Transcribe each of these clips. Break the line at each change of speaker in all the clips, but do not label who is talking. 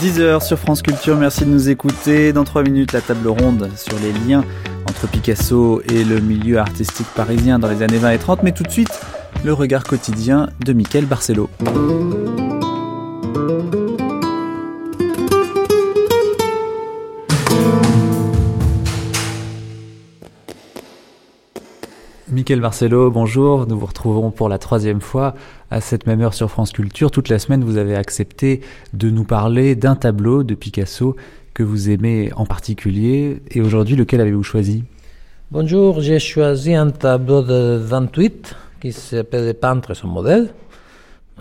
10h sur France Culture, merci de nous écouter. Dans 3 minutes, la table ronde sur les liens entre Picasso et le milieu artistique parisien dans les années 20 et 30. Mais tout de suite, le regard quotidien de Michael Barcelo. Michael Barcelo, bonjour. Nous vous retrouvons pour la troisième fois à cette même heure sur France Culture. Toute la semaine, vous avez accepté de nous parler d'un tableau de Picasso que vous aimez en particulier. Et aujourd'hui, lequel avez-vous choisi?
Bonjour, j'ai choisi un tableau de 28 qui s'appelle Les peintres et son modèle,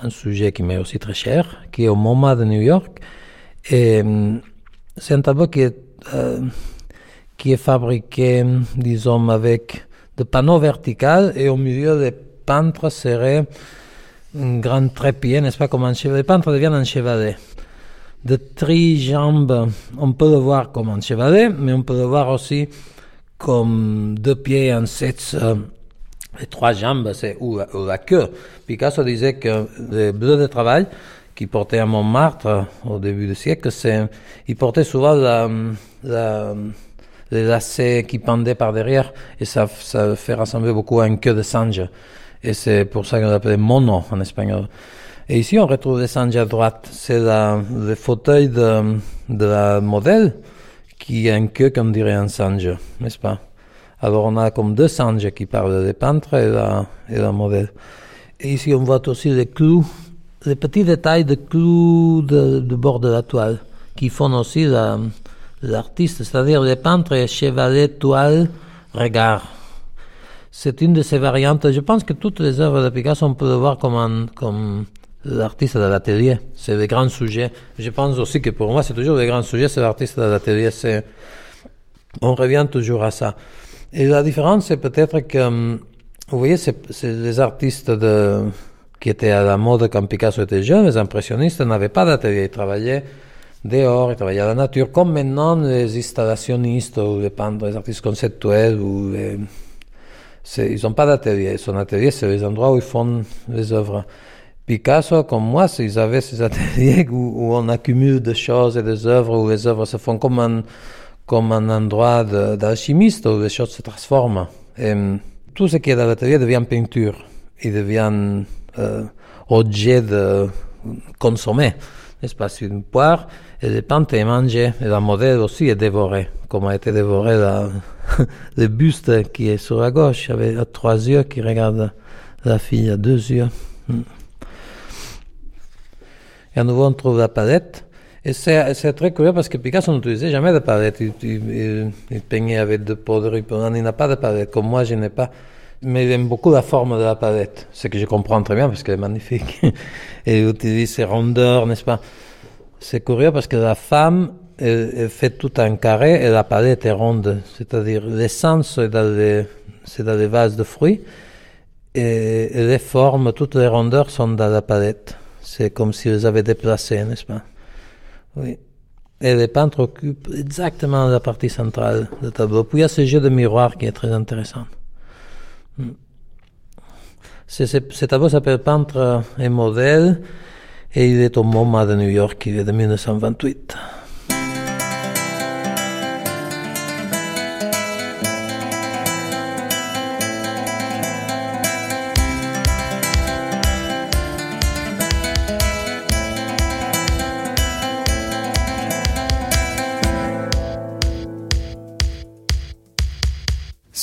un sujet qui m'est aussi très cher, qui est au MoMA de New York. Et hum, c'est un tableau qui est, euh, qui est fabriqué, disons, avec de panneaux verticaux et au milieu des peintres serait un grand trépied, n'est-ce pas, comme un chevalet. Les peintres deviennent un chevalet. De trijambes, on peut le voir comme un chevalet, mais on peut le voir aussi comme deux pieds en sept, euh, les trois jambes, c'est ou, ou la queue. Picasso disait que les bleus de travail qu'il portait à Montmartre euh, au début du siècle, c'est, il portait souvent la, les lacets qui pendaient par derrière et ça, ça fait ressembler beaucoup à une queue de singe. Et c'est pour ça qu'on l'appelait mono en espagnol. Et ici, on retrouve des singes à droite. C'est le fauteuil de, de la modèle qui a une queue comme dirait un singe, n'est-ce pas? Alors on a comme deux singes qui parlent des peintres et la, et la modèle. Et ici, on voit aussi les clous, les petits détails de clous de, de bord de la toile qui font aussi la, l'artiste, c'est-à-dire les peintres chevalet, toile, regard. C'est une de ces variantes. Je pense que toutes les œuvres de Picasso, on peut le voir comme, comme l'artiste de l'atelier. C'est des grands sujets. Je pense aussi que pour moi, c'est toujours des grands sujets, c'est l'artiste de l'atelier. C'est, on revient toujours à ça. Et la différence, c'est peut-être que, vous voyez, c'est, les artistes qui étaient à la mode quand Picasso était jeune, les impressionnistes n'avaient pas d'atelier. Ils travaillaient dehors, ils travaillaient la nature, comme maintenant les installationnistes ou les peintres, les artistes conceptuels, ou ils n'ont pas d'atelier. Son atelier, c'est les endroits où ils font les œuvres. Picasso, comme moi, ils avaient ces ateliers où, on accumule des choses et des œuvres, où les œuvres se font comme un, comme un endroit d'alchimiste, où les choses se transforment. Hum, tout ce qui est dans l'atelier devient peinture. Il devient euh, objet de consommer. N'est-ce pas une poire, et les est mangé, et la modèle aussi est dévorée, comme a été dévoré la, le buste qui est sur la gauche, avec trois yeux qui regarde la fille à deux yeux. Hmm. Et à nouveau, on trouve la palette. Et c'est très curieux parce que Picasso n'utilisait jamais de palette. Il, il, il- peignait avec de poudre. Il n'a pas de palette. Comme moi, je n'ai pas. Mais il aime beaucoup la forme de la palette. Ce que je comprends très bien parce qu'elle est magnifique. Et il utilise ses rondeurs, n'est-ce pas? C'est curieux parce que la femme, elle, elle fait tout un carré et la palette est ronde. C'est-à-dire, l'essence, c'est dans les, c'est dans les vases de fruits. Et, les formes, toutes les rondeurs sont dans la palette. C'est comme si les avaient déplacées, n'est-ce pas? Oui. Et les peintres occupent exactement la partie centrale du tableau. Puis il y a ce jeu de miroir qui est très intéressant. Hmm. Ce tableau s'appelle Peintre et modèle et il est au MoMA de New York, il est de 1928.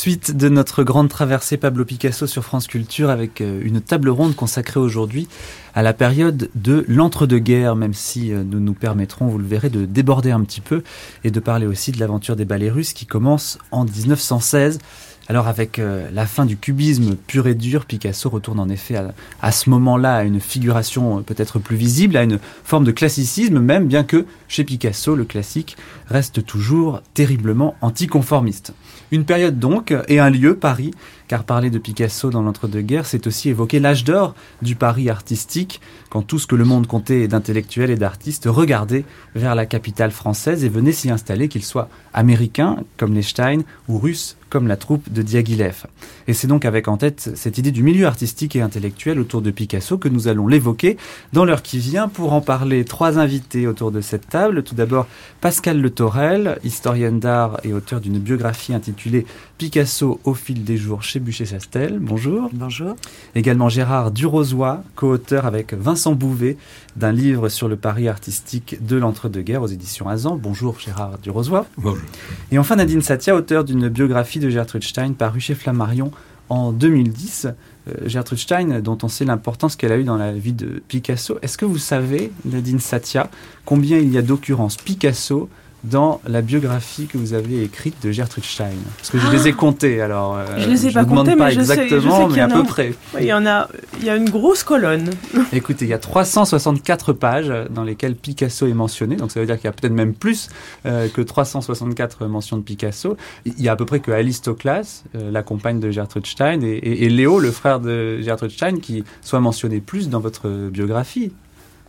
Suite de notre grande traversée Pablo Picasso sur France Culture avec euh, une table ronde consacrée aujourd'hui à la période de l'entre-deux-guerres, même si euh, nous nous permettrons, vous le verrez, de déborder un petit peu et de parler aussi de l'aventure des ballets russes qui commence en 1916. Alors avec euh, la fin du cubisme pur et dur, Picasso retourne en effet à, à ce moment-là à une figuration euh, peut-être plus visible, à une forme de classicisme même, bien que chez Picasso, le classique reste toujours terriblement anticonformiste. Une période donc et un lieu, Paris, car parler de Picasso dans l'entre-deux-guerres, c'est aussi évoquer l'âge d'or du Paris artistique, quand tout ce que le monde comptait d'intellectuels et d'artistes regardait vers la capitale française et venait s'y installer, qu'ils soient américains comme les Stein ou russes comme la troupe de Diaghilev. Et c'est donc avec en tête cette idée du milieu artistique et intellectuel autour de Picasso que nous allons l'évoquer dans l'heure qui vient pour en parler. Trois invités autour de cette table. Tout d'abord Pascal Le Torel, historienne d'art et auteur d'une biographie intitulée Picasso au fil des jours chez Bûcher-Chastel. Bonjour.
Bonjour.
Également Gérard Durozois, co-auteur avec Vincent Bouvet d'un livre sur le Paris artistique de l'entre-deux-guerres aux éditions Azan. Bonjour Gérard Durozois.
Bonjour.
Et enfin Nadine Satia, auteur d'une biographie de Gertrude Stein parue chez Flammarion en 2010. Euh, Gertrude Stein, dont on sait l'importance qu'elle a eue dans la vie de Picasso. Est-ce que vous savez, Nadine Satia, combien il y a d'occurrences Picasso dans la biographie que vous avez écrite de Gertrude Stein Parce que je les ai comptées, alors. euh,
Je les ai pas comptées,
pas
mais je sais- je sais
exactement, mais à peu
un.
près.
Il y en a, il y a une grosse colonne.
Écoutez, il y a 364 pages dans lesquelles Picasso est mentionné, donc ça veut dire qu'il y a peut-être même plus euh, que 364 mentions de Picasso. Il y a à peu près que Alice Toklas, euh, la compagne de Gertrude Stein, et, et- et Léo, le frère de Gertrude Stein, qui soit mentionné plus dans votre biographie.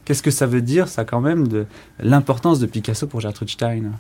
Qu'est-ce que ça veut dire, ça, quand même, de l'importance de Picasso pour Gertrude Stein?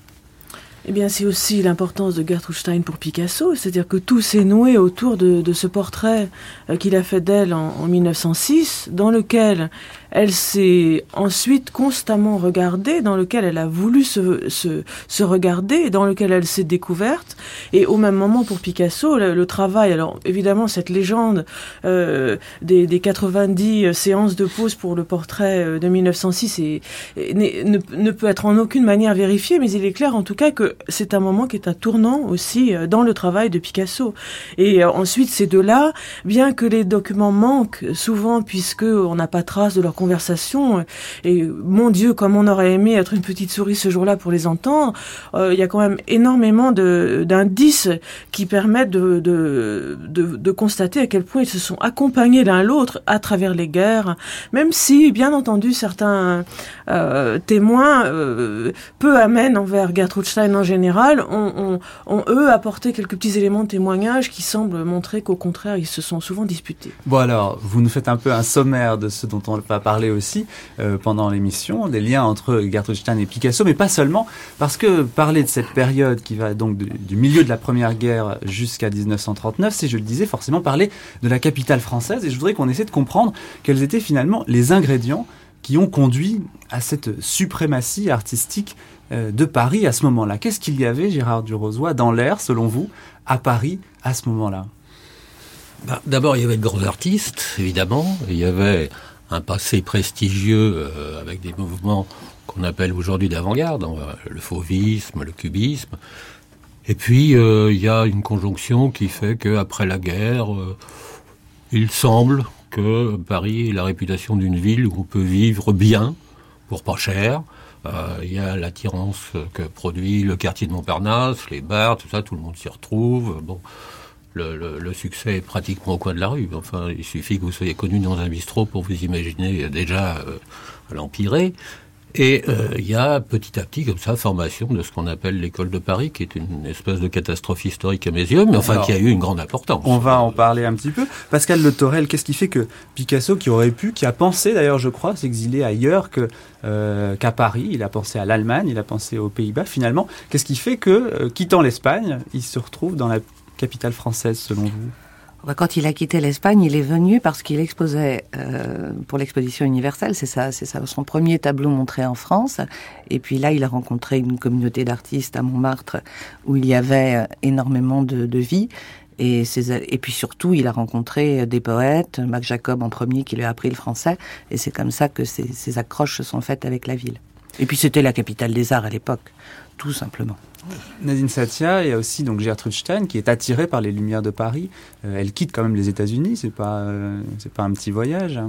Eh bien, c'est aussi l'importance de Gertrude Stein pour Picasso, c'est-à-dire que tout s'est noué autour de, ce portrait euh, qu'il a fait d'elle en, en 1906, dans lequel elle s'est ensuite constamment regardée, dans lequel elle a voulu se, regarder, dans lequel elle s'est découverte. Et au même moment, pour Picasso, le, travail, alors évidemment, cette légende euh, des, des 90 séances de pause pour le portrait euh, de 1906 est- est- n'est- ne, peut être en aucune manière vérifié, mais il est clair en tout cas que c'est un moment qui est un tournant aussi euh, dans le travail de Picasso. Et euh, ensuite, ces deux-là, bien que les documents manquent souvent puisque on n'a pas trace de leur conversation, euh, et mon Dieu, comme on aurait aimé être une petite souris ce jour-là pour les entendre, il y a quand même énormément d'indices qui permettent de, de, de, constater à quel point ils se sont accompagnés l'un l'autre à travers les guerres, même si, bien entendu, certains témoins, peu amènent envers Gertrude Stein en général, ont, eux apporté quelques petits éléments de témoignage qui semblent montrer qu'au contraire, ils se sont souvent disputés.
Bon alors, vous nous faites un peu un sommaire de ce dont on va parler aussi euh, pendant l'émission, des liens entre Gertrude Stein et Picasso, mais pas seulement, parce que parler de cette période qui va donc du, milieu de la Première Guerre jusqu'à 1939, c'est, je le disais, forcément parler de la capitale française, et je voudrais qu'on essaie de comprendre quels étaient finalement les ingrédients qui ont conduit à cette suprématie artistique de Paris à ce moment-là. Qu'est-ce qu'il y avait, Gérard Durozois, dans l'air, selon vous, à Paris à ce moment-là?
Bah, D'abord, il y avait de grands artistes, évidemment. Il y avait un passé prestigieux euh, avec des mouvements qu'on appelle aujourd'hui d'avant-garde, hein, le fauvisme, le cubisme. Et puis, euh, il y a une conjonction qui fait qu'après la guerre, euh, il semble que Paris ait la réputation d'une ville où on peut vivre bien, pour pas cher. Euh, Il y a l'attirance que produit le quartier de Montparnasse, les bars, tout ça, tout le monde s'y retrouve. Le succès est pratiquement au coin de la rue. Enfin, il suffit que vous soyez connu dans un bistrot pour vous imaginer déjà euh, l'empirer. Et euh, il y a petit à petit, comme ça, formation de ce qu'on appelle l'école de Paris, qui est une espèce de catastrophe historique à mes yeux, mais enfin
Alors,
qui a eu une grande importance.
On va en parler un petit peu. Pascal Le Torel, qu'est-ce qui fait que Picasso, qui aurait pu, qui a pensé d'ailleurs, je crois, s'exiler ailleurs que euh, qu'à Paris, il a pensé à l'Allemagne, il a pensé aux Pays-Bas, finalement, qu'est-ce qui fait que, euh, quittant l'Espagne, il se retrouve dans la capitale française, selon vous?
Quand il a quitté l'Espagne, il est venu parce qu'il exposait euh, pour l'exposition universelle. C'est ça, c'est ça, son premier tableau montré en France. Et puis là, il a rencontré une communauté d'artistes à Montmartre où il y avait euh, énormément de, vie. Et, puis surtout, il a rencontré des poètes, Mac Jacob en premier, qui lui a appris le français. Et c'est comme ça que ses, ses accroches se sont faites avec la ville. Et puis c'était la capitale des arts à l'époque, tout simplement.
Nadine Satia, il y a aussi donc Gertrude Stein qui est attirée par les lumières de Paris. Euh, elle quitte quand même les États-Unis, c'est pas euh, c'est pas un petit voyage.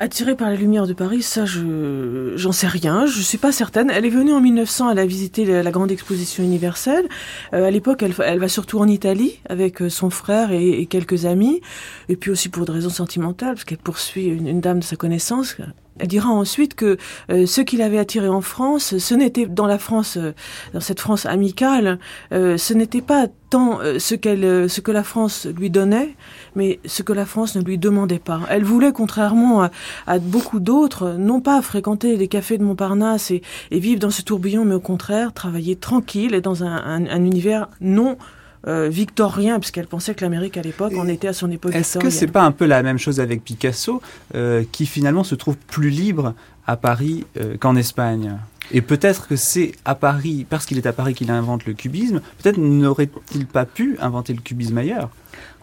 Attirée par la lumière de Paris, ça, je j'en sais rien, je suis pas certaine. Elle est venue en 1900, elle a visité la, grande exposition universelle. Euh, à l'époque, elle, va surtout en Italie avec son frère et, quelques amis, et puis aussi pour des raisons sentimentales, parce qu'elle poursuit une, dame de sa connaissance. Elle dira ensuite que euh, ce qui l'avait attiré en France, ce n'était dans la France, euh, dans cette France amicale, euh, ce n'était pas tant ce qu'elle, ce que la France lui donnait, mais ce que la France ne lui demandait pas. Elle voulait, contrairement à, beaucoup d'autres, non pas fréquenter les cafés de Montparnasse et, vivre dans ce tourbillon, mais au contraire travailler tranquille et dans un univers non euh, victorien, puisqu'elle pensait que l'Amérique à l'époque en était à son époque
Est-ce que c'est pas un peu la même chose avec Picasso, euh, qui finalement se trouve plus libre à Paris euh, qu'en Espagne? Et peut-être que c'est à Paris, parce qu'il est à Paris qu'il invente le cubisme, peut-être n'aurait-il pas pu inventer le cubisme ailleurs?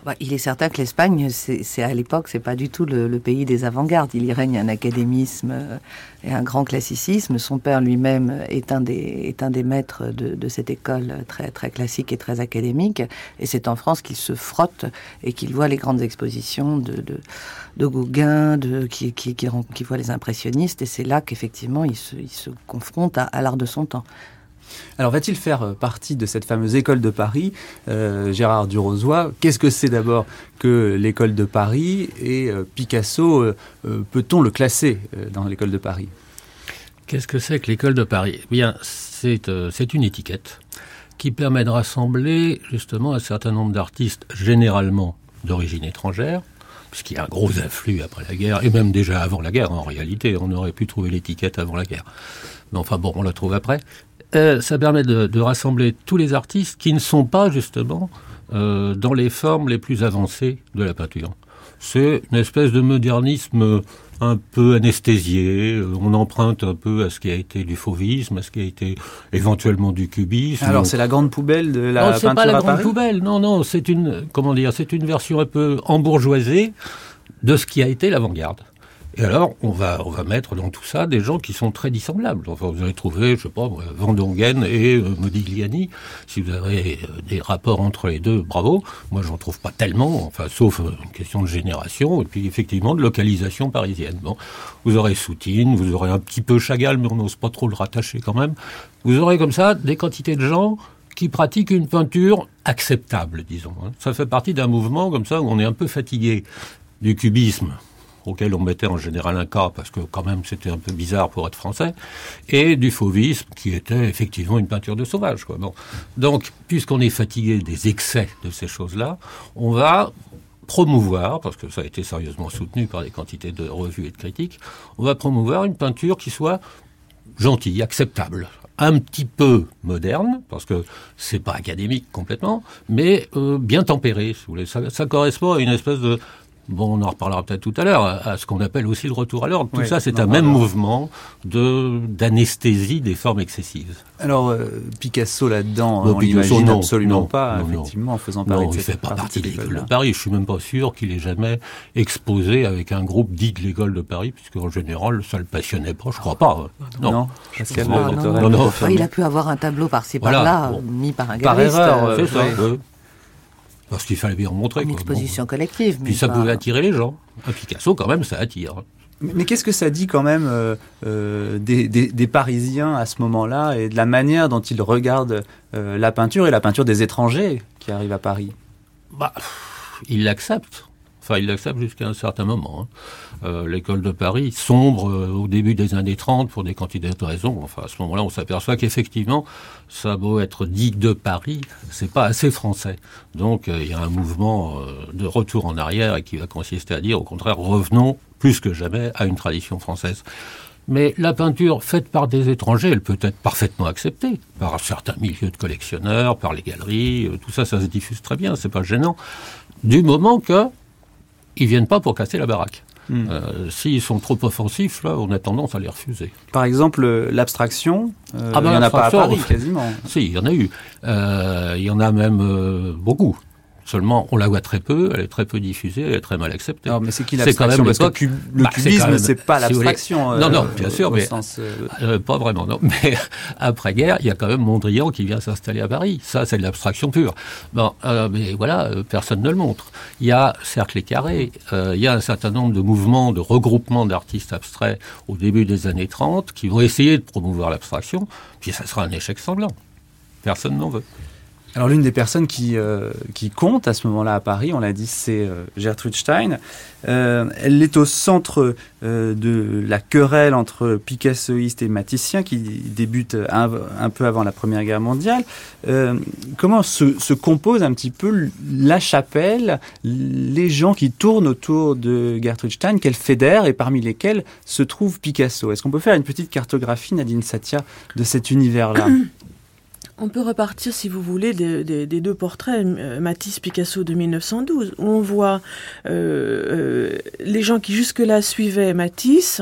Bah, il est certain que l'Espagne, c'est à l'époque, c'est pas du tout le, pays des avant-gardes. Il y règne un académisme et un grand classicisme. Son père lui-même est un des est un des maîtres de, cette école très très classique et très académique. Et c'est en France qu'il se frotte et qu'il voit les grandes expositions de de, Gauguin, de qui qui, qui, voit les impressionnistes. Et c'est là qu'effectivement il se, il se confronte à l'art de son temps.
Alors va-t-il faire partie de cette fameuse école de Paris? Euh, Gérard Durozois, qu'est-ce que c'est d'abord que l'école de Paris? Et euh, Picasso, euh, peut-on le classer dans l'école de Paris?
Qu'est-ce que c'est que l'école de Paris? Eh Bien, c'est une étiquette qui permet de rassembler justement un certain nombre d'artistes généralement d'origine étrangère, puisqu'il y a un gros afflux après la guerre, et même déjà avant la guerre en réalité, on aurait pu trouver l'étiquette avant la guerre. Mais enfin bon, on la trouve après. Euh, ça permet de, de, rassembler tous les artistes qui ne sont pas justement euh, dans les formes les plus avancées de la peinture. C'est une espèce de modernisme un peu anesthésié, on emprunte un peu à ce qui a été du fauvisme, à ce qui a été éventuellement du cubisme.
Alors c'est la grande poubelle de la
non, c'est pas la grande poubelle, non, non, c'est une, comment dire, c'est une version un peu embourgeoisée de ce qui a été l'avant-garde. Et alors, on va, on va mettre dans tout ça des gens qui sont très dissemblables. Enfin, vous allez trouver, je sais pas, Van Dongen et euh, Modigliani. Si vous avez euh, des rapports entre les deux, bravo. Moi, j'en trouve pas tellement, enfin, sauf euh, une question de génération et puis effectivement de localisation parisienne. Bon, vous aurez Soutine, vous aurez un petit peu Chagall, mais on n'ose pas trop le rattacher quand même. Vous aurez comme ça des quantités de gens qui pratiquent une peinture acceptable, disons. Ça fait partie d'un mouvement comme ça où on est un peu fatigué du cubisme auquel on mettait en général un cas, parce que quand même c'était un peu bizarre pour être français, et du fauvisme, qui était effectivement une peinture de sauvage. Donc, puisqu'on est fatigué des excès de ces choses-là, on va promouvoir, parce que ça a été sérieusement soutenu par des quantités de revues et de critiques, on va promouvoir une peinture qui soit gentille, acceptable, un petit peu moderne, parce que c'est pas académique complètement, mais euh, bien tempéré, si vous voulez. Ça correspond à une espèce de Bon, on en reparlera peut-être tout à l'heure, à ce qu'on appelle aussi le retour à l'ordre. Tout oui, ça, c'est un même alors. mouvement de d'anesthésie des formes excessives.
Alors, euh, Picasso là-dedans, on l'imagine absolument
non,
pas,
non,
effectivement,
non.
en faisant partie
non,
de
il fait pas partie de l'école de Paris. Je suis même pas sûr qu'il ait jamais exposé avec un groupe dit de l'école de Paris, puisque en général, ça le passionnait pas. Je crois pas.
Non,
non. Non,
non,
non, non. Il a pu avoir un tableau par-ci
Voilà,
par-là,
bon.
mis par un
Par
graviste.
erreur,
euh,
euh,
C'est ça. ouais. Parce qu'il fallait bien en montrer.
Une
quoi.
exposition
Bon.
collective.
Puis
mais
ça
pas-
pouvait attirer les gens. Un Picasso, quand même, ça attire.
Mais mais qu'est-ce que ça dit quand même euh, euh, des, des- des Parisiens à ce moment-là et de la manière dont ils regardent euh, la peinture et la peinture des étrangers qui arrivent à Paris?
Bah, pff, il l'accepte. Enfin, il l'accepte jusqu'à un certain moment. hein. Euh, L'école de Paris sombre euh, au début des années 30 pour des quantités de raisons. Enfin, à ce moment-là, on s'aperçoit qu'effectivement, ça être dit de Paris, c'est pas assez français. Donc, euh, il y a un mouvement de retour en arrière et qui va consister à dire, au contraire, revenons plus que jamais à une tradition française. Mais la peinture faite par des étrangers, elle peut être parfaitement acceptée par certains milieux de collectionneurs, par les galeries, tout ça, ça se diffuse très bien, c'est pas gênant. Du moment que ils viennent pas pour casser la baraque.
Hmm.
Euh, S'ils sont trop offensifs, là, on a tendance à les refuser.
Par exemple, euh, l'abstraction, euh,
Ah ben,
il n'y en a pas à Paris quasiment.
Si, il y en a eu. Euh, il y en a même euh, beaucoup. Seulement, on la voit très peu, elle est très peu diffusée, elle est très mal acceptée.
Non, mais c'est qui l'abstraction
même
Parce que cub- le
Bah, c'est
cubisme, pas
si
l'abstraction.
Non, non,
euh,
bien sûr, mais-
sens, euh,
Euh, pas vraiment, non. Mais après-guerre, il y a quand même Mondrian qui vient s'installer à Paris. Ça, c'est de l'abstraction pure. Bon, euh, mais voilà, euh, personne ne le montre. Il y a Cercle et Carré, euh, il y a un certain nombre de mouvements, de regroupements d'artistes abstraits au début des années 30 qui vont essayer de promouvoir l'abstraction, puis ça sera un échec sanglant. Personne n'en veut.
Alors l'une des personnes qui, euh, qui compte à ce moment-là à Paris, on l'a dit, c'est euh, Gertrude Stein. Euh, elle est au centre de la querelle entre picassoïstes et maticiens qui débute un, peu avant la Première Guerre mondiale. Comment se, se compose un petit peu la chapelle, les gens qui tournent autour de Gertrude Stein, qu'elle fédère et parmi lesquels se trouve Picasso? Est-ce qu'on peut faire une petite cartographie, Nadine Satia, de cet univers-là?
On peut repartir, si vous voulez, des, des- des deux portraits euh, Matisse-Picasso de 1912, où on voit euh, euh, les gens qui jusque-là suivaient Matisse,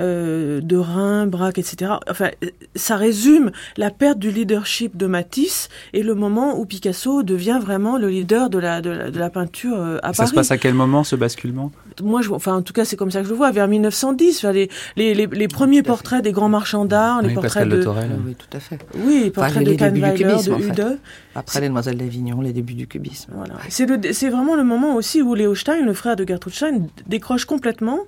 euh, Derain, Braque, etc. Enfin, ça résume la perte du leadership de Matisse et le moment où Picasso devient vraiment le leader de la, de la, de la peinture à
Ça
Paris.
se passe à quel moment ce basculement?
Moi, je, enfin, en tout cas, c'est comme ça que je le vois, vers 1910, vers les, les, les, les premiers portraits des grands marchands d'art, les portraits
Pascal
de...
Oui, tout à fait.
Oui, les portraits
les-
de Kahnweiler, de
cubisme, en fait.
Hude.
Après les Demoiselles d'Avignon, les débuts du cubisme.
Voilà. C'est le, c'est vraiment le moment aussi où Léo Stein, le frère de Gertrude Stein, décroche complètement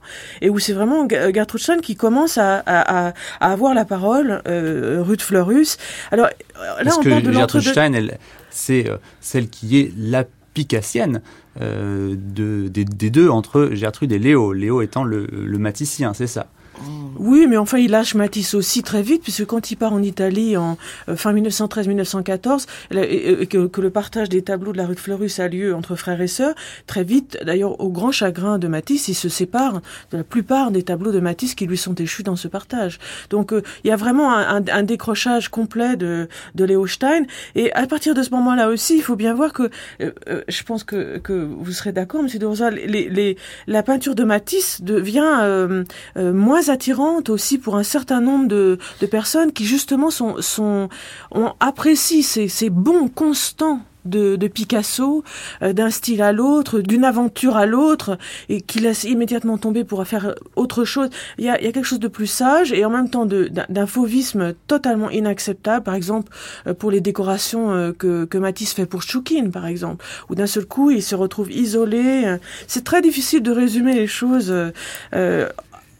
et où c'est vraiment Gertrude Stein qui commence à, à, à, à avoir la parole, euh, Ruth Fleurus. Alors là,
Parce
on
que
parle de
Gertrude. Stein, elle, c'est euh, celle qui est la picassienne des, des deux entre Gertrude et Léo. Léo étant le, le maticien, c'est ça.
Oui, mais enfin, il lâche Matisse aussi très vite, puisque quand il part en Italie en euh, fin 1913-1914, là, et- et que, le partage des tableaux de la rue de Fleurus a lieu entre frères et sœurs, très vite, d'ailleurs, au grand chagrin de Matisse, il se sépare de la plupart des tableaux de Matisse qui lui sont échus dans ce partage. Donc, euh, il y a vraiment un, décrochage complet de, de Léo Stein. Et à partir de ce moment-là aussi, il faut bien voir que, euh, euh, je pense que, que vous serez d'accord, Monsieur de Rosa, les, les, la peinture de Matisse devient euh, attirante aussi pour un certain nombre de, personnes qui justement sont, sont ces, bons constants de, Picasso, euh, d'un style à l'autre, d'une aventure à l'autre, et qui laisse immédiatement tomber pour faire autre chose. Il y a, quelque chose de plus sage et en même temps d'un fauvisme totalement inacceptable, par exemple euh, pour les décorations euh, que, que Matisse fait pour Choukine, par exemple, où d'un seul coup il se retrouve isolé. C'est très difficile de résumer les choses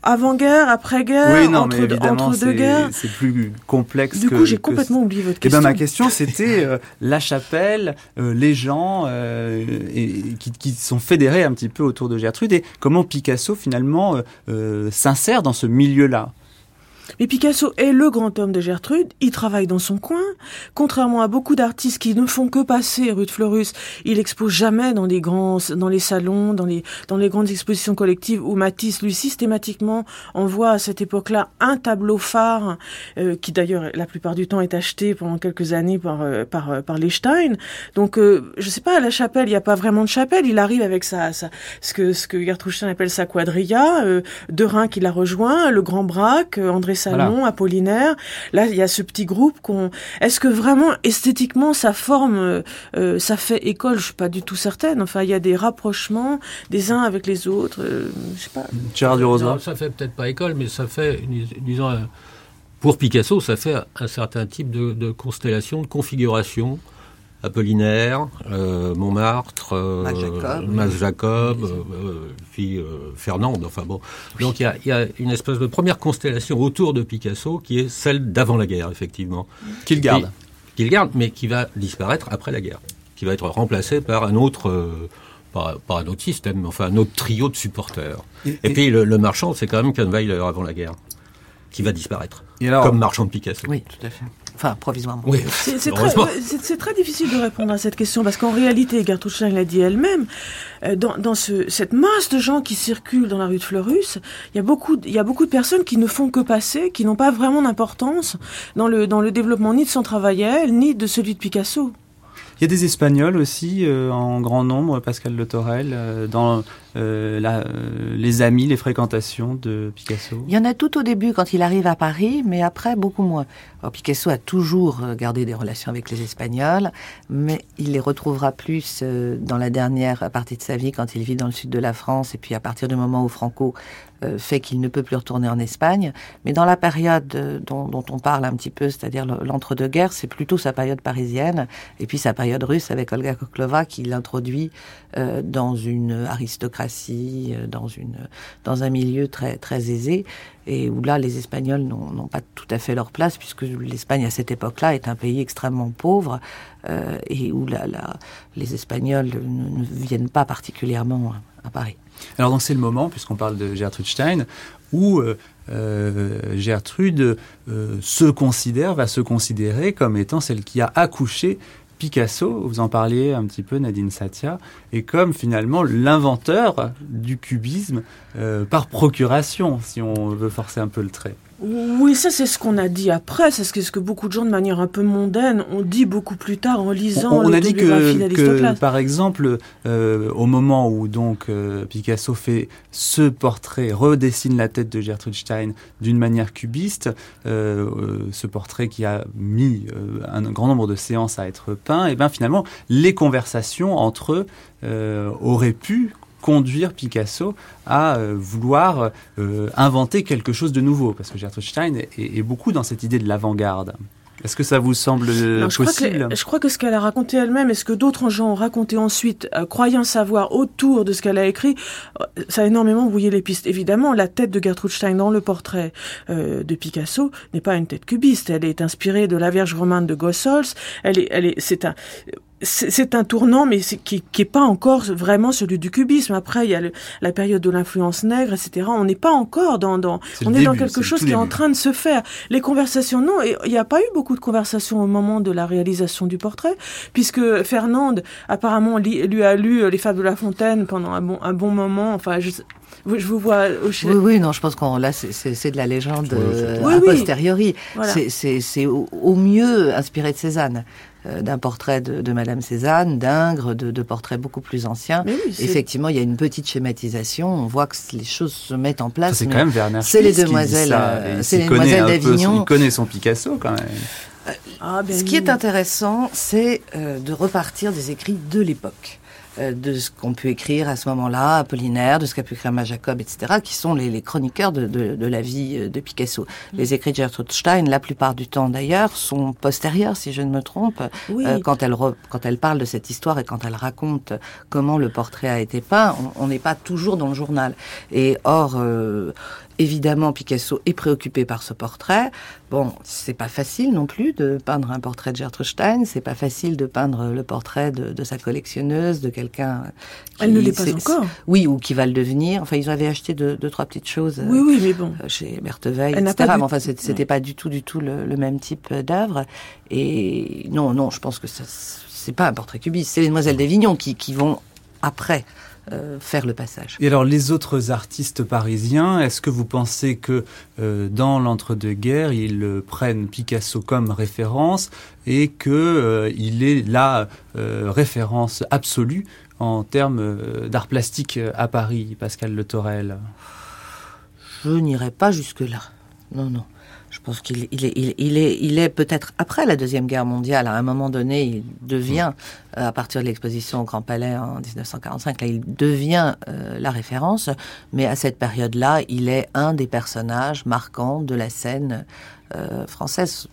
avant-guerre, après-guerre,
oui,
entre, deux
c'est
guerres.
c'est plus complexe
Du
que.
coup, j'ai
que
complètement oublié votre
Eh
question.
ben, ma question, c'était euh, la chapelle, euh, les gens euh, et, qui, qui sont fédérés un petit peu autour de Gertrude et comment Picasso finalement s'insère dans ce milieu-là?
Mais Picasso est le grand homme de Gertrude, il travaille dans son coin. Contrairement à beaucoup d'artistes qui ne font que passer rue de Fleurus, il expose jamais dans les grands, dans les salons, dans les, dans les grandes expositions collectives où Matisse, lui, systématiquement envoie à cette époque-là un tableau phare, euh, qui d'ailleurs, la plupart du temps, est acheté pendant quelques années par, euh, par, euh, par les Stein. Donc, euh, je sais pas, à la chapelle, il n'y a pas vraiment de chapelle, il arrive avec sa, sa ce que, ce que Gertrude Stein appelle sa quadrilla, Derain qui la rejoint, le Grand Braque, euh, André Salmon, Apollinaire. Là, il y a ce petit groupe qu'on. Est-ce que vraiment esthétiquement ça forme, euh, euh, ça fait école? Je suis pas du tout certaine. Enfin, il y a des rapprochements des uns avec les autres. euh, je sais pas.
Gérard Durosa.
Non, ça fait peut-être pas école, mais ça fait, dis- disons, pour Picasso, ça fait un certain type de, de constellation, de configuration. Apollinaire, euh, Montmartre, euh,
Mas Jacob.
Puis euh, Fernande, enfin bon. Donc il y a, il y a une espèce de première constellation autour de Picasso qui est celle d'avant la guerre, effectivement.
Qu'il garde.
Qui- Qu'il garde, mais qui va disparaître après la guerre. Qui va être remplacé par un autre, euh, un autre système, mais enfin un autre trio de supporters.
Et-
Et,
et-
puis le, le marchand, c'est quand même Kahnweiler avant la guerre, qui va disparaître.
Et alors-
comme marchand de Picasso.
Oui, tout à fait. Enfin, provisoirement.
Oui,
C'est très, difficile de répondre à cette question parce qu'en réalité, Gertrude Stein l'a dit elle-même, euh, dans, dans ce, cette masse de gens qui circulent dans la rue de Fleurus, il y a beaucoup, de- il y a beaucoup de personnes qui ne font que passer, qui n'ont pas vraiment d'importance dans le, dans le développement ni de son travail à elle, ni de celui de Picasso.
Il y a des Espagnols aussi euh, en grand nombre, Pascal Le Torel, euh, dans euh, euh, les amis, les fréquentations de Picasso
Il y en a tout au début quand il arrive à Paris, mais après beaucoup moins. Picasso a toujours euh, gardé des relations avec les Espagnols, mais il les retrouvera plus dans la dernière partie de sa vie quand il vit dans le sud de la France et puis à partir du moment où Franco fait qu'il ne peut plus retourner en Espagne. Mais dans la période dont, dont on parle un petit peu, c'est-à-dire le- l'entre-deux-guerres, c'est plutôt sa période parisienne et puis sa période russe avec Olga Koklova qui l'introduit dans une aristocratie, euh, dans, une, dans un milieu très, très aisé et où là les Espagnols n'ont pas tout à fait leur place puisque l'Espagne à cette époque-là est un pays extrêmement pauvre euh, et où la, la- les Espagnols ne, ne viennent pas particulièrement à Paris.
Alors donc c'est le moment, puisqu'on parle de Gertrude Stein, où euh, Gertrude se considère, va se considérer comme étant celle qui a accouché Picasso, vous en parliez un petit peu Nadine Satia, et comme finalement l'inventeur du cubisme euh, par procuration, si on veut forcer un peu le trait.
Oui, ça c'est ce qu'on a dit après, c'est ce que, ce que beaucoup de gens de manière un peu mondaine ont dit beaucoup plus tard en lisant
On, on a dit que, par exemple, euh, au moment où donc euh, Picasso fait ce portrait, redessine la tête de Gertrude Stein d'une manière cubiste, euh, ce portrait qui a mis un grand nombre de séances à être peint, et bien finalement, les conversations entre eux auraient pu conduire Picasso à euh, vouloir euh, inventer quelque chose de nouveau, parce que Gertrude Stein est, est beaucoup dans cette idée de l'avant-garde. Est-ce que ça vous semble
Non, je, crois
possible?
que, je crois que ce qu'elle a raconté elle-même et ce que d'autres gens ont raconté ensuite, euh, croyant savoir autour de ce qu'elle a écrit, euh, ça a énormément brouillé les pistes. Évidemment, la tête de Gertrude Stein dans le portrait euh, de Picasso n'est pas une tête cubiste. Elle est inspirée de la Vierge romane de Gossols. Elle est, elle est, c'est un, c'est c'est un tournant, mais c'est- qui qui est pas encore vraiment celui du cubisme. Après, il y a le- la période de l'influence nègre, etc. On n'est pas encore dans, dans on est dans
début,
quelque chose qui est en train de se faire. Les conversations, non, et il n'y a pas eu beaucoup de conversations au moment de la réalisation du portrait, puisque Fernande apparemment li- lui a lu euh, les Fables de La Fontaine pendant un bon un bon moment. Enfin, je, je vous vois au
Oui, oui, non, je pense qu'on là, c'est- c'est c'est de la légende
Oui,
euh,
oui.
a posteriori.
Voilà.
C'est- C'est c'est au, au mieux inspiré de Cézanne, d'un portrait de, de Madame Cézanne, d'Ingres, de, de portraits beaucoup plus anciens.
Oui,
Effectivement, il y a une petite schématisation. On voit que les choses se mettent en place.
c'est quand même Werner
c'est les demoiselles, euh, c'est les demoiselles d'Avignon.
Il connaît son Picasso quand même.
Ah, ben
Ce qui est intéressant, c'est euh, de repartir des écrits de l'époque. euh, de ce qu'on peut écrire à ce moment-là, Apollinaire, de ce qu'a pu écrire Ma Jacob, etc., qui sont les, les chroniqueurs de, de, de la vie euh, de Picasso.
Mm.
Les écrits de Gertrude Stein, la plupart du temps d'ailleurs, sont postérieurs, si je ne me trompe,
Oui.
euh, quand, elle re- quand elle parle de cette histoire et quand elle raconte comment le portrait a été peint, on on n'est pas toujours dans le journal. Et or, euh, évidemment, Picasso est préoccupé par ce portrait. Bon, c'est pas facile non plus de peindre un portrait de Gertrude Stein, c'est pas facile de peindre le portrait de, de sa collectionneuse, de quelqu'un. qui-
Elle ne l'est pas encore.
Oui, ou qui va le devenir. Enfin, ils avaient acheté deux, deux trois petites choses.
Oui, oui, mais bon.
euh, chez Bertheveil, etc.
pas
Mais enfin, c'était pas du tout, du tout le, le même type d'œuvre. Et non, non, je pense que ça, c'est pas un portrait cubiste. C'est les Demoiselles d'Avignon qui, qui vont après euh, faire le passage.
Et alors, les autres artistes parisiens, est-ce que vous pensez que euh, dans l'entre-deux-guerres, ils prennent Picasso comme référence et que euh, est la référence absolue en termes d'art plastique à Paris, Pascal Le Torel
Je n'irai pas jusque-là. Non, non. Je pense qu'il il est, il, il est, il est peut-être après la Deuxième Guerre mondiale. À un moment donné, il devient, euh, à partir de l'exposition au Grand Palais en 1945, là, il devient euh, la référence. Mais à cette période-là, il est un des personnages marquants de la scène euh, française.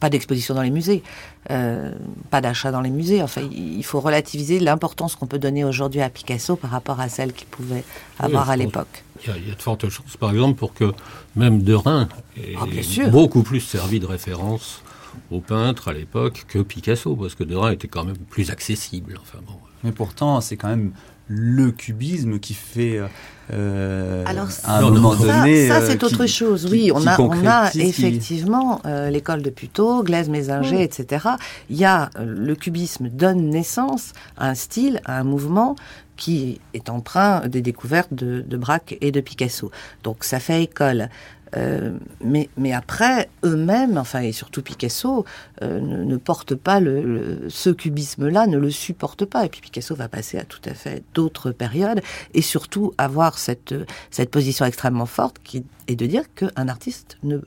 Pas d'exposition dans les musées, pas d'achat dans les musées. Enfin, il faut relativiser l'importance qu'on peut donner aujourd'hui à Picasso par rapport à celle qu'il pouvait avoir à l'époque.
Il y, a, il y a de fortes chances, par exemple, pour que même Derain ait
Ah,
beaucoup plus servi de référence aux peintres à l'époque que Picasso, parce que Derain était quand même plus accessible. Enfin bon.
Mais pourtant, c'est quand même le cubisme qui fait, euh,
Alors,
à un
Non,
moment donné...
ça,
euh,
c'est autre chose.
qui-
oui, on
qui
a, on a
concrétise, qui-
effectivement euh, l'école de Puteaux, Glaise, Mésinger, etc. Il y a le cubisme donne naissance à un style, à un mouvement qui est emprunt des découvertes de, Braque et de Picasso. Donc ça fait école. Euh, mais, mais après, eux-mêmes, enfin, et surtout Picasso, euh, ne, portent pas le, ce cubisme-là, ne le supporte pas. Et puis Picasso va passer à tout à fait d'autres périodes, et surtout avoir cette, cette position extrêmement forte qui est de dire qu'un artiste ne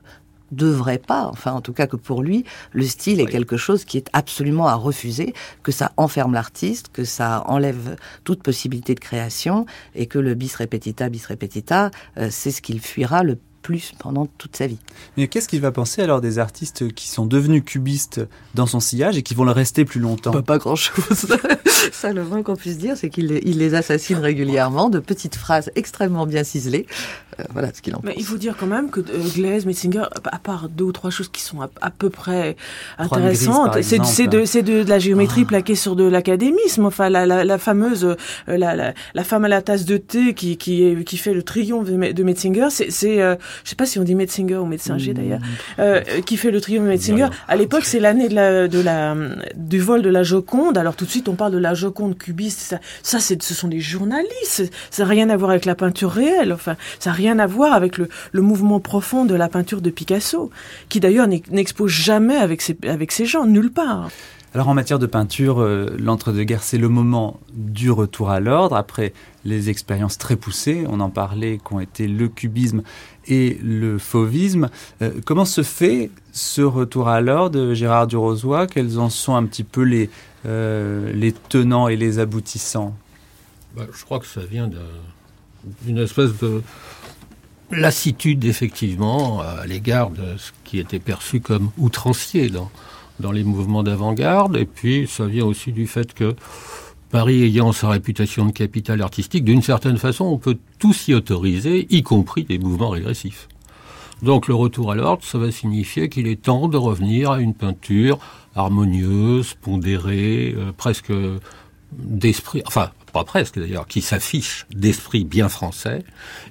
devrait pas, enfin en tout cas que pour lui, le style est quelque chose qui est absolument à refuser, que ça enferme l'artiste, que ça enlève toute possibilité de création, et que le bis repetita, bis repetita, euh, c'est ce qu'il fuira le plus pendant toute sa vie.
Mais qu'est-ce qu'il va penser alors des artistes qui sont devenus cubistes dans son sillage et qui vont le rester plus longtemps?
Pas, pas grand-chose. Ça, le moins qu'on puisse dire, c'est qu'il les, il les assassine régulièrement de petites phrases extrêmement bien ciselées. Euh, voilà ce qu'il en
Mais
pense.
il faut dire quand même que euh, Glaise, Metzinger, à part deux ou trois choses qui sont à, à peu près intéressantes, c'est de, c'est de, de la géométrie plaquée sur de l'académisme. Enfin, la, la, la fameuse, euh, la, la, la femme à la tasse de thé qui, qui, est- qui fait le triomphe de, Me- de Metzinger, c'est, c'est euh, je sais pas si on dit Metzinger ou Metzinger d'ailleurs, euh, qui fait le triomphe de Metzinger. À l'époque, c'est l'année de la, de la, du vol de la Joconde. Alors tout de suite, on parle de la Joconde cubiste. Ça, ça c'est, ce sont des journalistes. Ça n'a rien à voir avec la peinture réelle. Enfin, ça n'a rien à voir avec le, le mouvement profond de la peinture de Picasso, qui d'ailleurs n'ex- n'expose jamais avec ces, avec ces gens, nulle part.
Alors en matière de peinture, euh, l'entre-deux-guerres, c'est le moment du retour à l'ordre, après les expériences très poussées, on en parlait, qu'ont été le cubisme et le fauvisme. Euh, comment se fait ce retour à l'ordre, Gérard Durozois? Quels en sont un petit peu les, euh, tenants et les aboutissants?
Bah, je crois que ça vient d'un- d'une espèce de lassitude, effectivement, à l'égard de ce qui était perçu comme outrancier dans les mouvements d'avant-garde. Et puis, ça vient aussi du fait que Paris ayant sa réputation de capitale artistique, d'une certaine façon, on peut tout s'y autoriser, y compris des mouvements régressifs. Donc le retour à l'ordre, ça va signifier qu'il est temps de revenir à une peinture harmonieuse, pondérée, euh, presque d'esprit, enfin presque d'ailleurs, qui s'affiche d'esprit bien français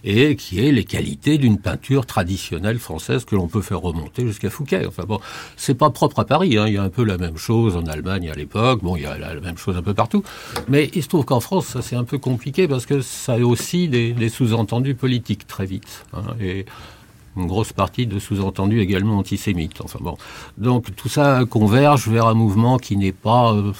et qui est les qualités d'une peinture traditionnelle française que l'on peut faire remonter jusqu'à Fouquet. Enfin bon, c'est pas propre à Paris, hein. il y a un peu la même chose en Allemagne à l'époque, bon il y a la, même chose un peu partout, mais il se trouve qu'en France ça c'est un peu compliqué parce que ça a aussi des, des sous-entendus politiques très vite. hein. et une grosse partie de sous-entendus également antisémites. Enfin bon, donc tout ça converge vers un mouvement qui n'est pas euh,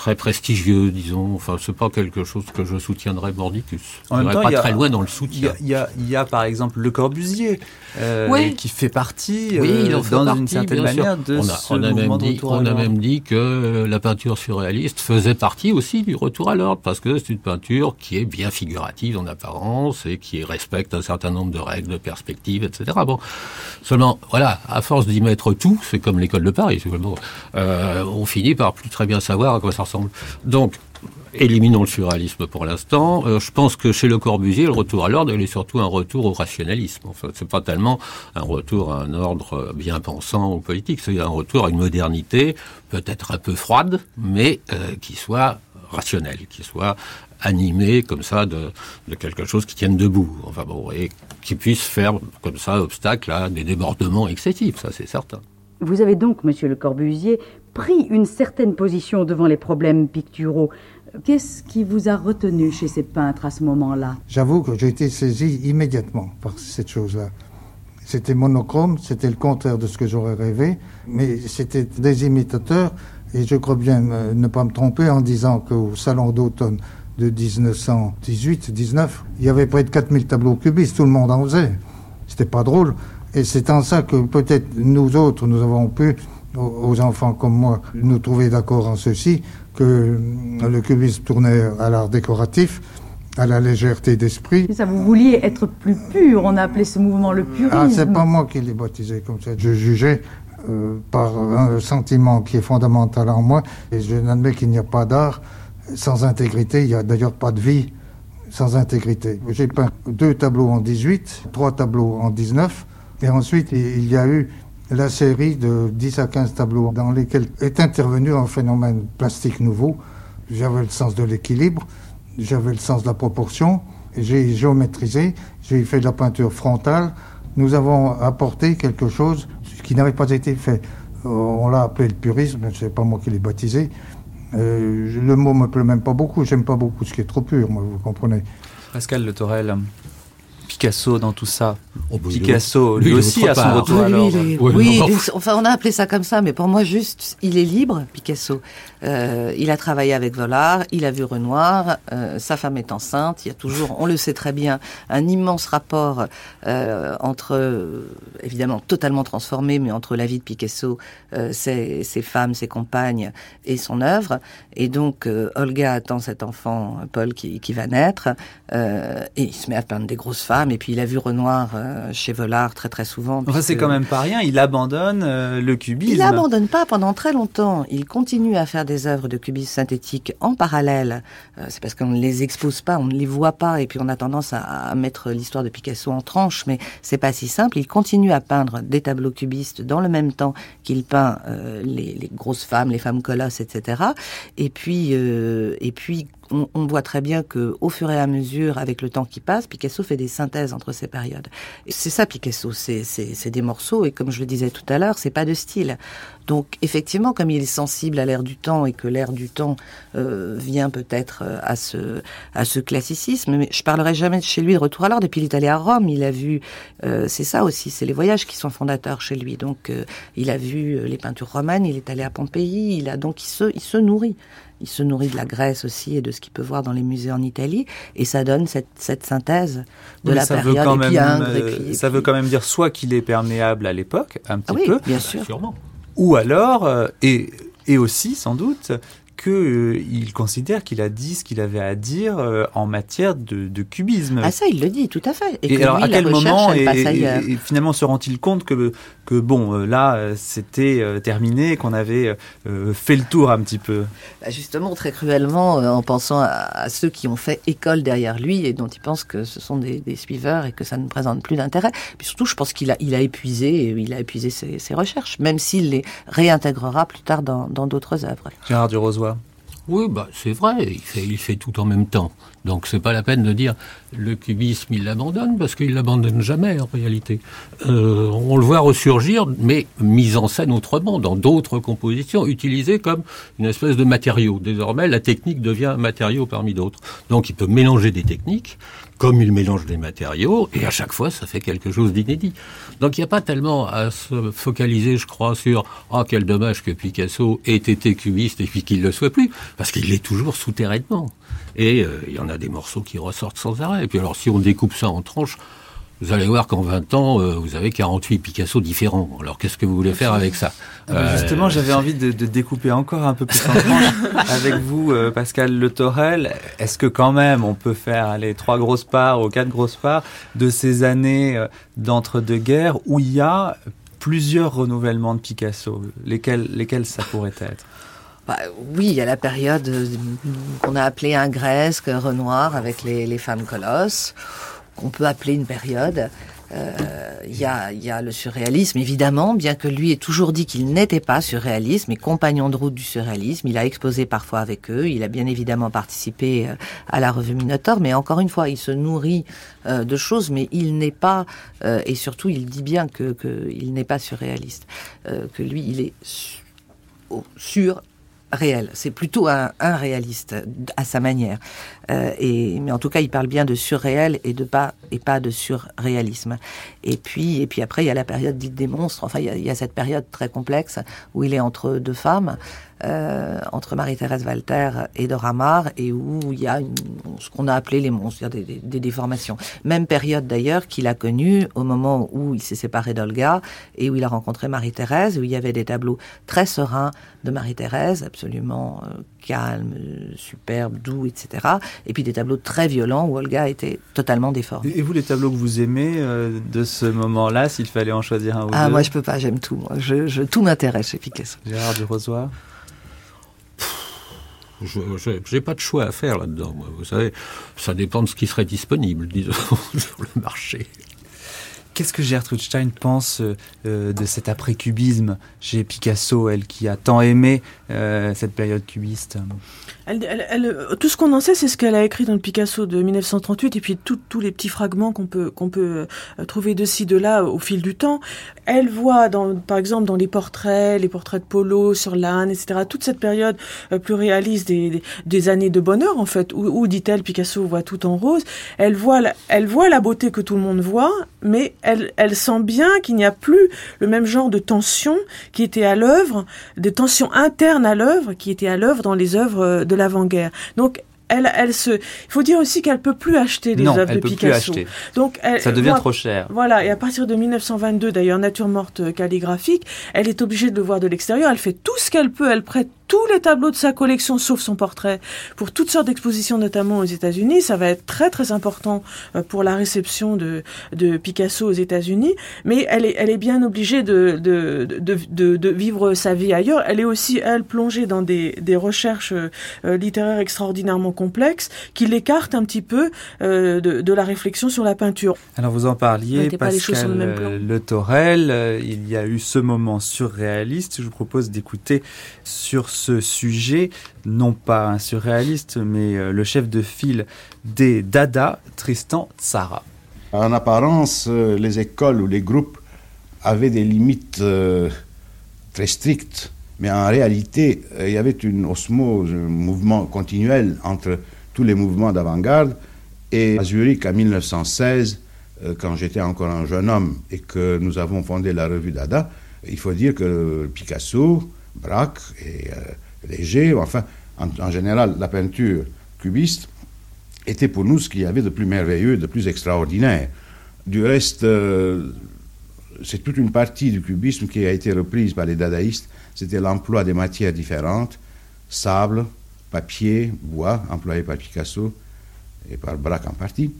très prestigieux, disons. Enfin, c'est pas quelque chose que je soutiendrais mordicus.
En
Je
même
n'irais
temps,
pas
y a-
très loin dans le
il y,
soutien.
a, il, y a, il y a, par exemple le Corbusier, euh,
Oui.
qui fait partie,
Oui,
euh,
il en fait
dans
partie,
une certaine
sûr.
manière, de
on a,
ce
on a
mouvement
même dit, on a même dit que euh, la peinture surréaliste faisait partie aussi du retour à l'ordre, parce que c'est une peinture qui est bien figurative en apparence et qui respecte un certain nombre de règles, de perspectives, etc. Bon, seulement, voilà, à force d'y mettre tout, c'est comme l'école de Paris, euh, on finit par plus très bien savoir à quoi ça ressemble. Donc, Éliminons le surréalisme pour l'instant. Euh, je pense que chez Le Corbusier, le retour à l'ordre, il est surtout un retour au rationalisme. Enfin, c'est pas tellement un retour à un ordre bien pensant ou politique. C'est un retour à une modernité peut-être un peu froide, mais euh, qui soit rationnelle, qui soit animée comme ça de, de quelque chose qui tienne debout. Enfin bon, et qui puisse faire comme ça obstacle à des débordements excessifs. Ça, c'est certain.
Vous avez donc, monsieur Le Corbusier, pris une certaine position devant les problèmes picturaux. Qu'est-ce qui vous a retenu chez ces peintres à ce moment-là?
J'avoue que j'ai été saisi immédiatement par cette chose-là. C'était monochrome, c'était le contraire de ce que j'aurais rêvé, mais c'était des imitateurs, et je crois bien ne pas me tromper en disant qu'au salon d'automne de 1918-19, il y avait près de 4000 tableaux cubistes, tout le monde en faisait. C'était pas drôle, et c'est en ça que peut-être nous autres, nous avons pu, aux enfants comme moi, nous trouver d'accord en ceci, que euh, le cubisme tournait à l'art décoratif, à la légèreté d'esprit.
Ça, vous vouliez être plus pur, on a appelé ce mouvement le purisme.
Ah, c'est pas moi qui l'ai baptisé comme ça. Je jugeais euh, par un sentiment qui est fondamental en moi, et je n'admets qu'il n'y a pas d'art sans intégrité. Il n'y a d'ailleurs pas de vie sans intégrité. J'ai peint deux tableaux en 18, trois tableaux en 19, et ensuite il y a eu la série de 10 à 15 tableaux dans lesquels est intervenu un phénomène plastique nouveau. J'avais le sens de l'équilibre, j'avais le sens de la proportion, j'ai géométrisé, j'ai fait de la peinture frontale. Nous avons apporté quelque chose qui n'avait pas été fait. Euh, On l'a appelé le purisme, c'est pas moi qui l'ai baptisé. Euh, le mot me plaît même pas beaucoup, j'aime pas beaucoup ce qui est trop pur, vous comprenez.
Pascal Le Torel. Picasso dans tout ça
Oh, bah,
Picasso, lui,
lui,
aussi, à son retour
Oui,
alors.
lui,
Oui,
oui,
non.
d'une- enfin on a appelé ça comme ça, mais pour moi juste, il est libre, Picasso. Euh, il a travaillé avec Vollard, il a vu Renoir, euh, sa femme est enceinte, il y a toujours, on le sait très bien, un immense rapport euh, entre, évidemment totalement transformé, mais entre la vie de Picasso, euh, ses, ses femmes, ses compagnes et son œuvre. Et donc euh, Olga attend cet enfant, Paul, qui, qui va naître, euh, et il se met à peindre des grosses femmes, et puis il a vu Renoir euh, chez Vollard très très souvent.
Enfin, c'est
puisque-
quand même pas rien, il abandonne euh, le cubisme.
il n'abandonne pas pendant très longtemps. Il continue à faire des œuvres de cubisme synthétique en parallèle. Euh, c'est parce qu'on ne les expose pas, on ne les voit pas, et puis on a tendance à, à mettre l'histoire de Picasso en tranche, mais c'est pas si simple. Il continue à peindre des tableaux cubistes dans le même temps qu'il peint euh, les, les grosses femmes, les femmes colosses, etc. Et puis, et puis on, voit très bien que, au fur et à mesure, avec le temps qui passe, Picasso fait des synthèses entre ces périodes. Et C'est ça, Picasso, c'est des morceaux, et comme je le disais tout à l'heure, c'est pas de style. Donc, effectivement, comme il est sensible à l'air du temps et que l'air du temps euh, vient peut-être euh, à ce à ce classicisme, mais je parlerai jamais de chez lui de retour à l'ordre. Depuis, il est allé à Rome, il a vu, euh, c'est ça aussi, c'est les voyages qui sont fondateurs chez lui. Donc, il a vu les peintures romanes, il est allé à Pompéi, il a donc il se nourrit. Il se nourrit de la Grèce aussi et de ce qu'il peut voir dans les musées en Italie, et ça donne cette, cette synthèse de
Oui,
la
ça veut
période.
quand
et
même,
puis Ingres, et
euh,
puis- et
ça
puis-
veut quand même dire soit qu'il est perméable à l'époque, un petit
Ah oui,
peu,
bien sûr.
Sûrement.
ou alors, euh, et, et aussi sans doute, qu'il considère qu'il a dit ce qu'il avait à dire euh, en matière de, de cubisme.
Ah ça, il le dit, tout à fait. Et,
Et
que
alors,
lui,
à
la
quel moment et, finalement se rend-il compte que, que bon, euh, là, euh, c'était euh, terminé, qu'on avait euh, fait le tour un petit peu?
Bah, Justement, très cruellement, euh, en pensant à, à ceux qui ont fait école derrière lui et dont il pense que ce sont des, des suiveurs et que ça ne présente plus d'intérêt. Puis surtout, je pense qu'il a, il a épuisé, il a épuisé ses, ses recherches, même s'il les réintégrera plus tard dans dans d'autres œuvres.
Gérard Durozois.
Oui, bah, c'est vrai, il fait, tout en même temps. Donc c'est pas la peine de dire le cubisme il l'abandonne parce qu'il l'abandonne jamais en réalité. Euh, on le voit ressurgir, mais mis en scène autrement, dans d'autres compositions, utilisé comme une espèce de matériau. Désormais, la technique devient un matériau parmi d'autres. Donc il peut mélanger des techniques, comme il mélange des matériaux, et à chaque fois ça fait quelque chose d'inédit. Donc il n'y a pas tellement à se focaliser, je crois, sur ah quel dommage que Picasso ait été cubiste et puis qu'il le soit plus, parce qu'il l'est toujours souterrainement. Et euh, il y en a des morceaux qui ressortent sans arrêt. Et puis alors si on découpe ça en tranches, vous allez voir qu'en 20 ans, euh, vous avez 48 Picasso différents. Alors qu'est-ce que vous voulez faire avec ça?
Ah bah,
Euh,
Justement, j'avais envie de, de découper encore un peu plus en tranches avec vous, euh, Pascal Le Torel. Est-ce que quand même on peut faire aller trois grosses parts ou quatre grosses parts de ces années euh, d'entre-deux-guerres où il y a plusieurs renouvellements de Picasso? Lesquels, lesquels ça pourrait être?
Bah, oui, il y a la période euh, qu'on a appelée ingresque, Renoir, avec les, les femmes colosses, qu'on peut appeler une période. Euh, Il y, a, le surréalisme, évidemment, bien que lui ait toujours dit qu'il n'était pas surréaliste, mais compagnon de route du surréalisme. Il a exposé parfois avec eux, il a bien évidemment participé euh, à la revue Minotaur, mais encore une fois, il se nourrit euh, de choses, mais il n'est pas, et surtout, il dit bien que, que il n'est pas surréaliste, que lui, il est sur réel. C'est plutôt un, réaliste à sa manière. Euh, et, mais en tout cas, il parle bien de surréel et de pas et pas de surréalisme. Et puis et puis après, il y a la période dite des monstres. Enfin, il y a, cette période très complexe où il est entre deux femmes, euh, entre Marie-Thérèse Walter et Dora Maar, et où il y a une- ce qu'on a appelé les monstres, des déformations. Même période d'ailleurs qu'il a connue au moment où il s'est séparé d'Olga et où il a rencontré Marie-Thérèse, où il y avait des tableaux très sereins de Marie-Thérèse, absolument euh, calme, superbe, doux, etc. Et puis des tableaux très violents où Olga était totalement déformée.
Et vous, les tableaux que vous aimez euh, de ce moment-là, s'il fallait en choisir un ou
Ah,
deux
moi je peux pas, j'aime tout. Moi. Je, je, tout m'intéresse chez Picasso.
Gérard Durozois
Je n'ai pas de choix à faire là-dedans. moi. Vous savez, ça dépend de ce qui serait disponible, disons, sur le marché.
Qu'est-ce que Gertrude Stein pense euh, euh, de cet après-cubisme chez Picasso, elle qui a tant aimé euh, cette période cubiste?
Tout ce qu'on en sait, c'est ce qu'elle a écrit dans le Picasso de 1938 et puis tous les petits fragments qu'on peut, euh, trouver de ci, de là au fil du temps. Elle voit, par exemple, dans les portraits, les portraits de Polo sur l'âne, etc., toute cette période euh, plus réaliste des, années de bonheur, en fait, où, dit-elle, Picasso voit tout en rose. Elle voit, la, la beauté que tout le monde voit, mais elle, sent bien qu'il n'y a plus le même genre de tension qui était à l'œuvre, de tension interne à l'œuvre qui était à l'œuvre dans les œuvres de l'avant-guerre. Donc elle, elle se. Il faut dire aussi qu'elle peut plus acheter les œuvres de Picasso.
Donc elle, ça devient trop cher.
Voilà. Et à partir de 1922, d'ailleurs, Nature morte calligraphique, elle est obligée de le voir de l'extérieur. Elle fait tout ce qu'elle peut. Elle prête tous les tableaux de sa collection, sauf son portrait, pour toutes sortes d'expositions, notamment aux États-Unis. Ça va être très très important euh, pour la réception de, de Picasso aux États-Unis. Mais elle est, elle est bien obligée de, de, de, de, vivre sa vie ailleurs. Elle est aussi, elle, plongée dans des, des recherches euh, littéraires extraordinairement complexes qui l'écartent un petit peu euh, de, de, la réflexion sur la peinture.
Alors vous en parliez, Pascal le, le Torel, il y a eu ce moment surréaliste. Je vous propose d'écouter sur ce sujet, non pas un surréaliste, mais euh, le chef de file des Dada, Tristan Tzara.
En apparence, euh, les écoles ou les groupes avaient des limites euh, très strictes, mais en réalité, il y avait une osmose, un mouvement continuel entre tous les mouvements d'avant-garde. Et à Zurich, en 1916, quand j'étais encore un jeune homme et que nous avons fondé la revue Dada, il faut dire que Picasso, Braque et euh, Léger, enfin, en, général, la peinture cubiste était pour nous ce qu'il y avait de plus merveilleux, de plus extraordinaire. Du reste, euh, c'est toute une partie du cubisme qui a été reprise par les dadaïstes. C'était l'emploi des matières différentes, sable, papier, bois, employé par Picasso et par Braque en partie.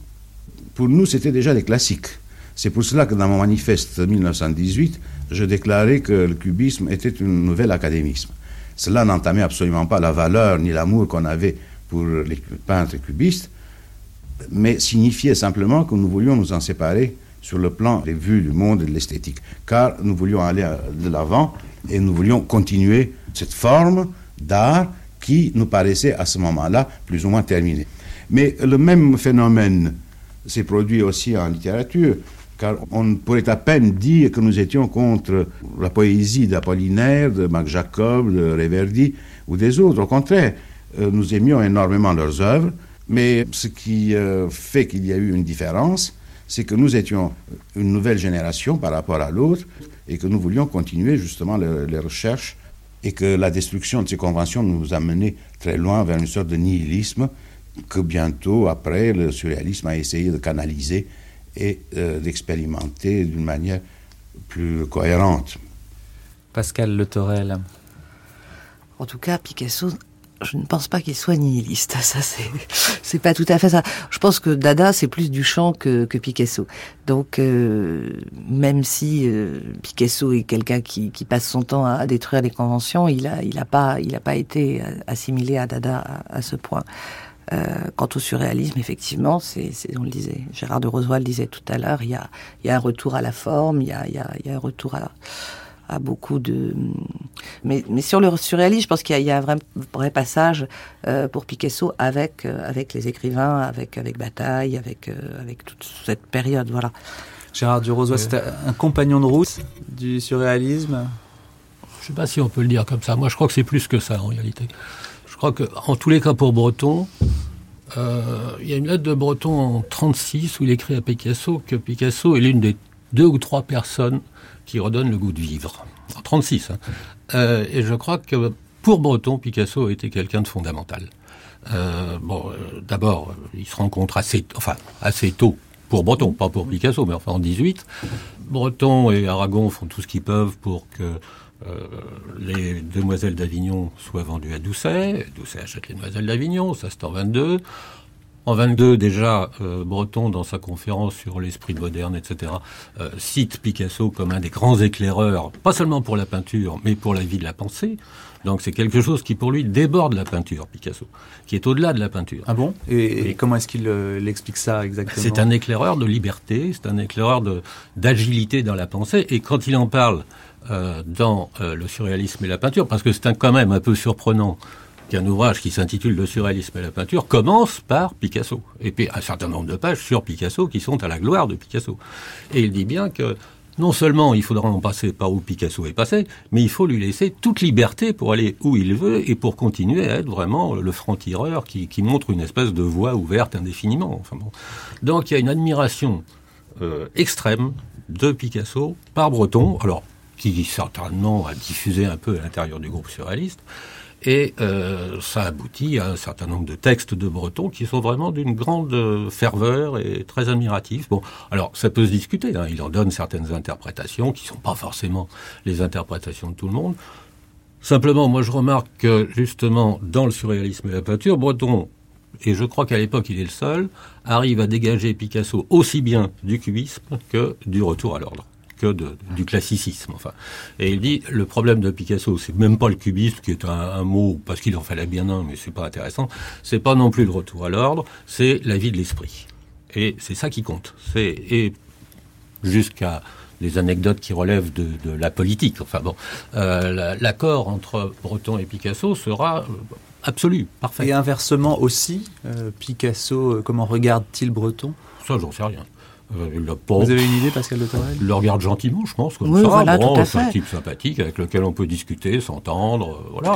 Pour nous, c'était déjà des classiques. C'est pour cela que dans mon manifeste 1918, je déclarais que le cubisme était un nouvel académisme. Cela n'entamait absolument pas la valeur ni l'amour qu'on avait pour les peintres cubistes, mais signifiait simplement que nous voulions nous en séparer sur le plan des vues du monde et de l'esthétique, car nous voulions aller de l'avant et nous voulions continuer cette forme d'art qui nous paraissait à ce moment-là plus ou moins terminée. Mais le même phénomène s'est produit aussi en littérature car on pourrait à peine dire que nous étions contre la poésie d'Apollinaire, de Mac Jacob, de Reverdy ou des autres. Au contraire, euh, nous aimions énormément leurs œuvres, mais ce qui euh, fait qu'il y a eu une différence, c'est que nous étions une nouvelle génération par rapport à l'autre et que nous voulions continuer justement les, recherches et que la destruction de ces conventions nous a menés très loin vers une sorte de nihilisme que bientôt, après, le surréalisme a essayé de canaliser et euh, d'expérimenter d'une manière plus cohérente.
Pascal Le Torel.
En tout cas, Picasso, je ne pense pas qu'il soit nihiliste. Ça, c'est, c'est pas tout à fait ça. Je pense que Dada, c'est plus du chant que, que Picasso. Donc, euh, même si euh, Picasso est quelqu'un qui, qui, passe son temps à, détruire les conventions, il a, il a pas, il a pas été assimilé à Dada à, à ce point. Euh, quant au surréalisme, effectivement, c'est, on le disait, Gérard de Rosoy le disait tout à l'heure, il y a, y a un retour à la forme, il y a, y a, y a un retour à, à beaucoup de... Mais, mais sur le surréalisme, je pense qu'il y a, il y a un vrai, vrai passage euh, pour Picasso avec, euh, avec les écrivains, avec, avec Bataille, avec, euh, avec toute cette période, voilà.
Gérard de Rosoy, c'était un compagnon de route du surréalisme?
Je ne sais pas si on peut le dire comme ça. Moi, je crois que c'est plus que ça, en réalité. Crois que, en tous les cas, pour Breton, euh, il y a une lettre de Breton en 36 où il écrit à Picasso que Picasso est l'une des deux ou trois personnes qui redonnent le goût de vivre. En 36. Hein. Euh, et je crois que pour Breton, Picasso a été quelqu'un de fondamental. Euh, bon, d'abord, il se rencontre assez, enfin, assez tôt pour Breton, pas pour Picasso, mais enfin en 18. Breton et Aragon font tout ce qu'ils peuvent pour que euh, les demoiselles d'Avignon soient vendues à Doucet. Doucet achète les demoiselles d'Avignon, ça c'est en 22. En 22, déjà, euh, Breton, dans sa conférence sur l'esprit moderne, etc., euh, cite Picasso comme un des grands éclaireurs, pas seulement pour la peinture, mais pour la vie de la pensée. Donc c'est quelque chose qui, pour lui, déborde la peinture, Picasso, qui est au-delà de la peinture.
Ah bon? Et, comment est-ce qu'il explique ça exactement?
C'est un éclaireur de liberté, c'est un éclaireur d'agilité dans la pensée, et quand il en parle euh, dans euh, le surréalisme et la peinture, parce que c'est quand même un peu surprenant qu'un ouvrage qui s'intitule Le surréalisme et la peinture commence par Picasso. Et puis un certain nombre de pages sur Picasso qui sont à la gloire de Picasso. Et il dit bien que non seulement il faudra en passer par où Picasso est passé, mais il faut lui laisser toute liberté pour aller où il veut et pour continuer à être vraiment le franc-tireur qui, montre une espèce de voie ouverte indéfiniment. Donc il y a une admiration euh, extrême de Picasso par Breton, alors qui certainement a diffusé un peu à l'intérieur du groupe surréaliste, et euh, ça aboutit à un certain nombre de textes de Breton qui sont vraiment d'une grande ferveur et très admiratifs. Bon, alors ça peut se discuter. Hein. Il en donne certaines interprétations qui ne sont pas forcément les interprétations de tout le monde. Simplement, moi je remarque que justement dans le surréalisme et la peinture, Breton, et je crois qu'à l'époque il est le seul, arrive à dégager Picasso aussi bien du cubisme que du retour à l'ordre que du classicisme. Enfin. Et il dit, le problème de Picasso, c'est même pas le cubisme, qui est un, mot, parce qu'il en fallait bien un, mais c'est pas intéressant, c'est pas non plus le retour à l'ordre, c'est la vie de l'esprit. Et c'est ça qui compte. C'est, et jusqu'à des anecdotes qui relèvent de, la politique. Enfin bon, euh, l'accord entre Breton et Picasso sera euh, absolu, parfait.
Et inversement aussi, euh, Picasso, comment regarde-t-il Breton?
Ça, j'en sais rien.
Euh, Vous avez une idée, Pascal de Torel?
Il le regarde gentiment, je pense.
Comme oui, Voilà, tout à
c'est un type sympathique avec lequel on peut discuter, s'entendre. Euh,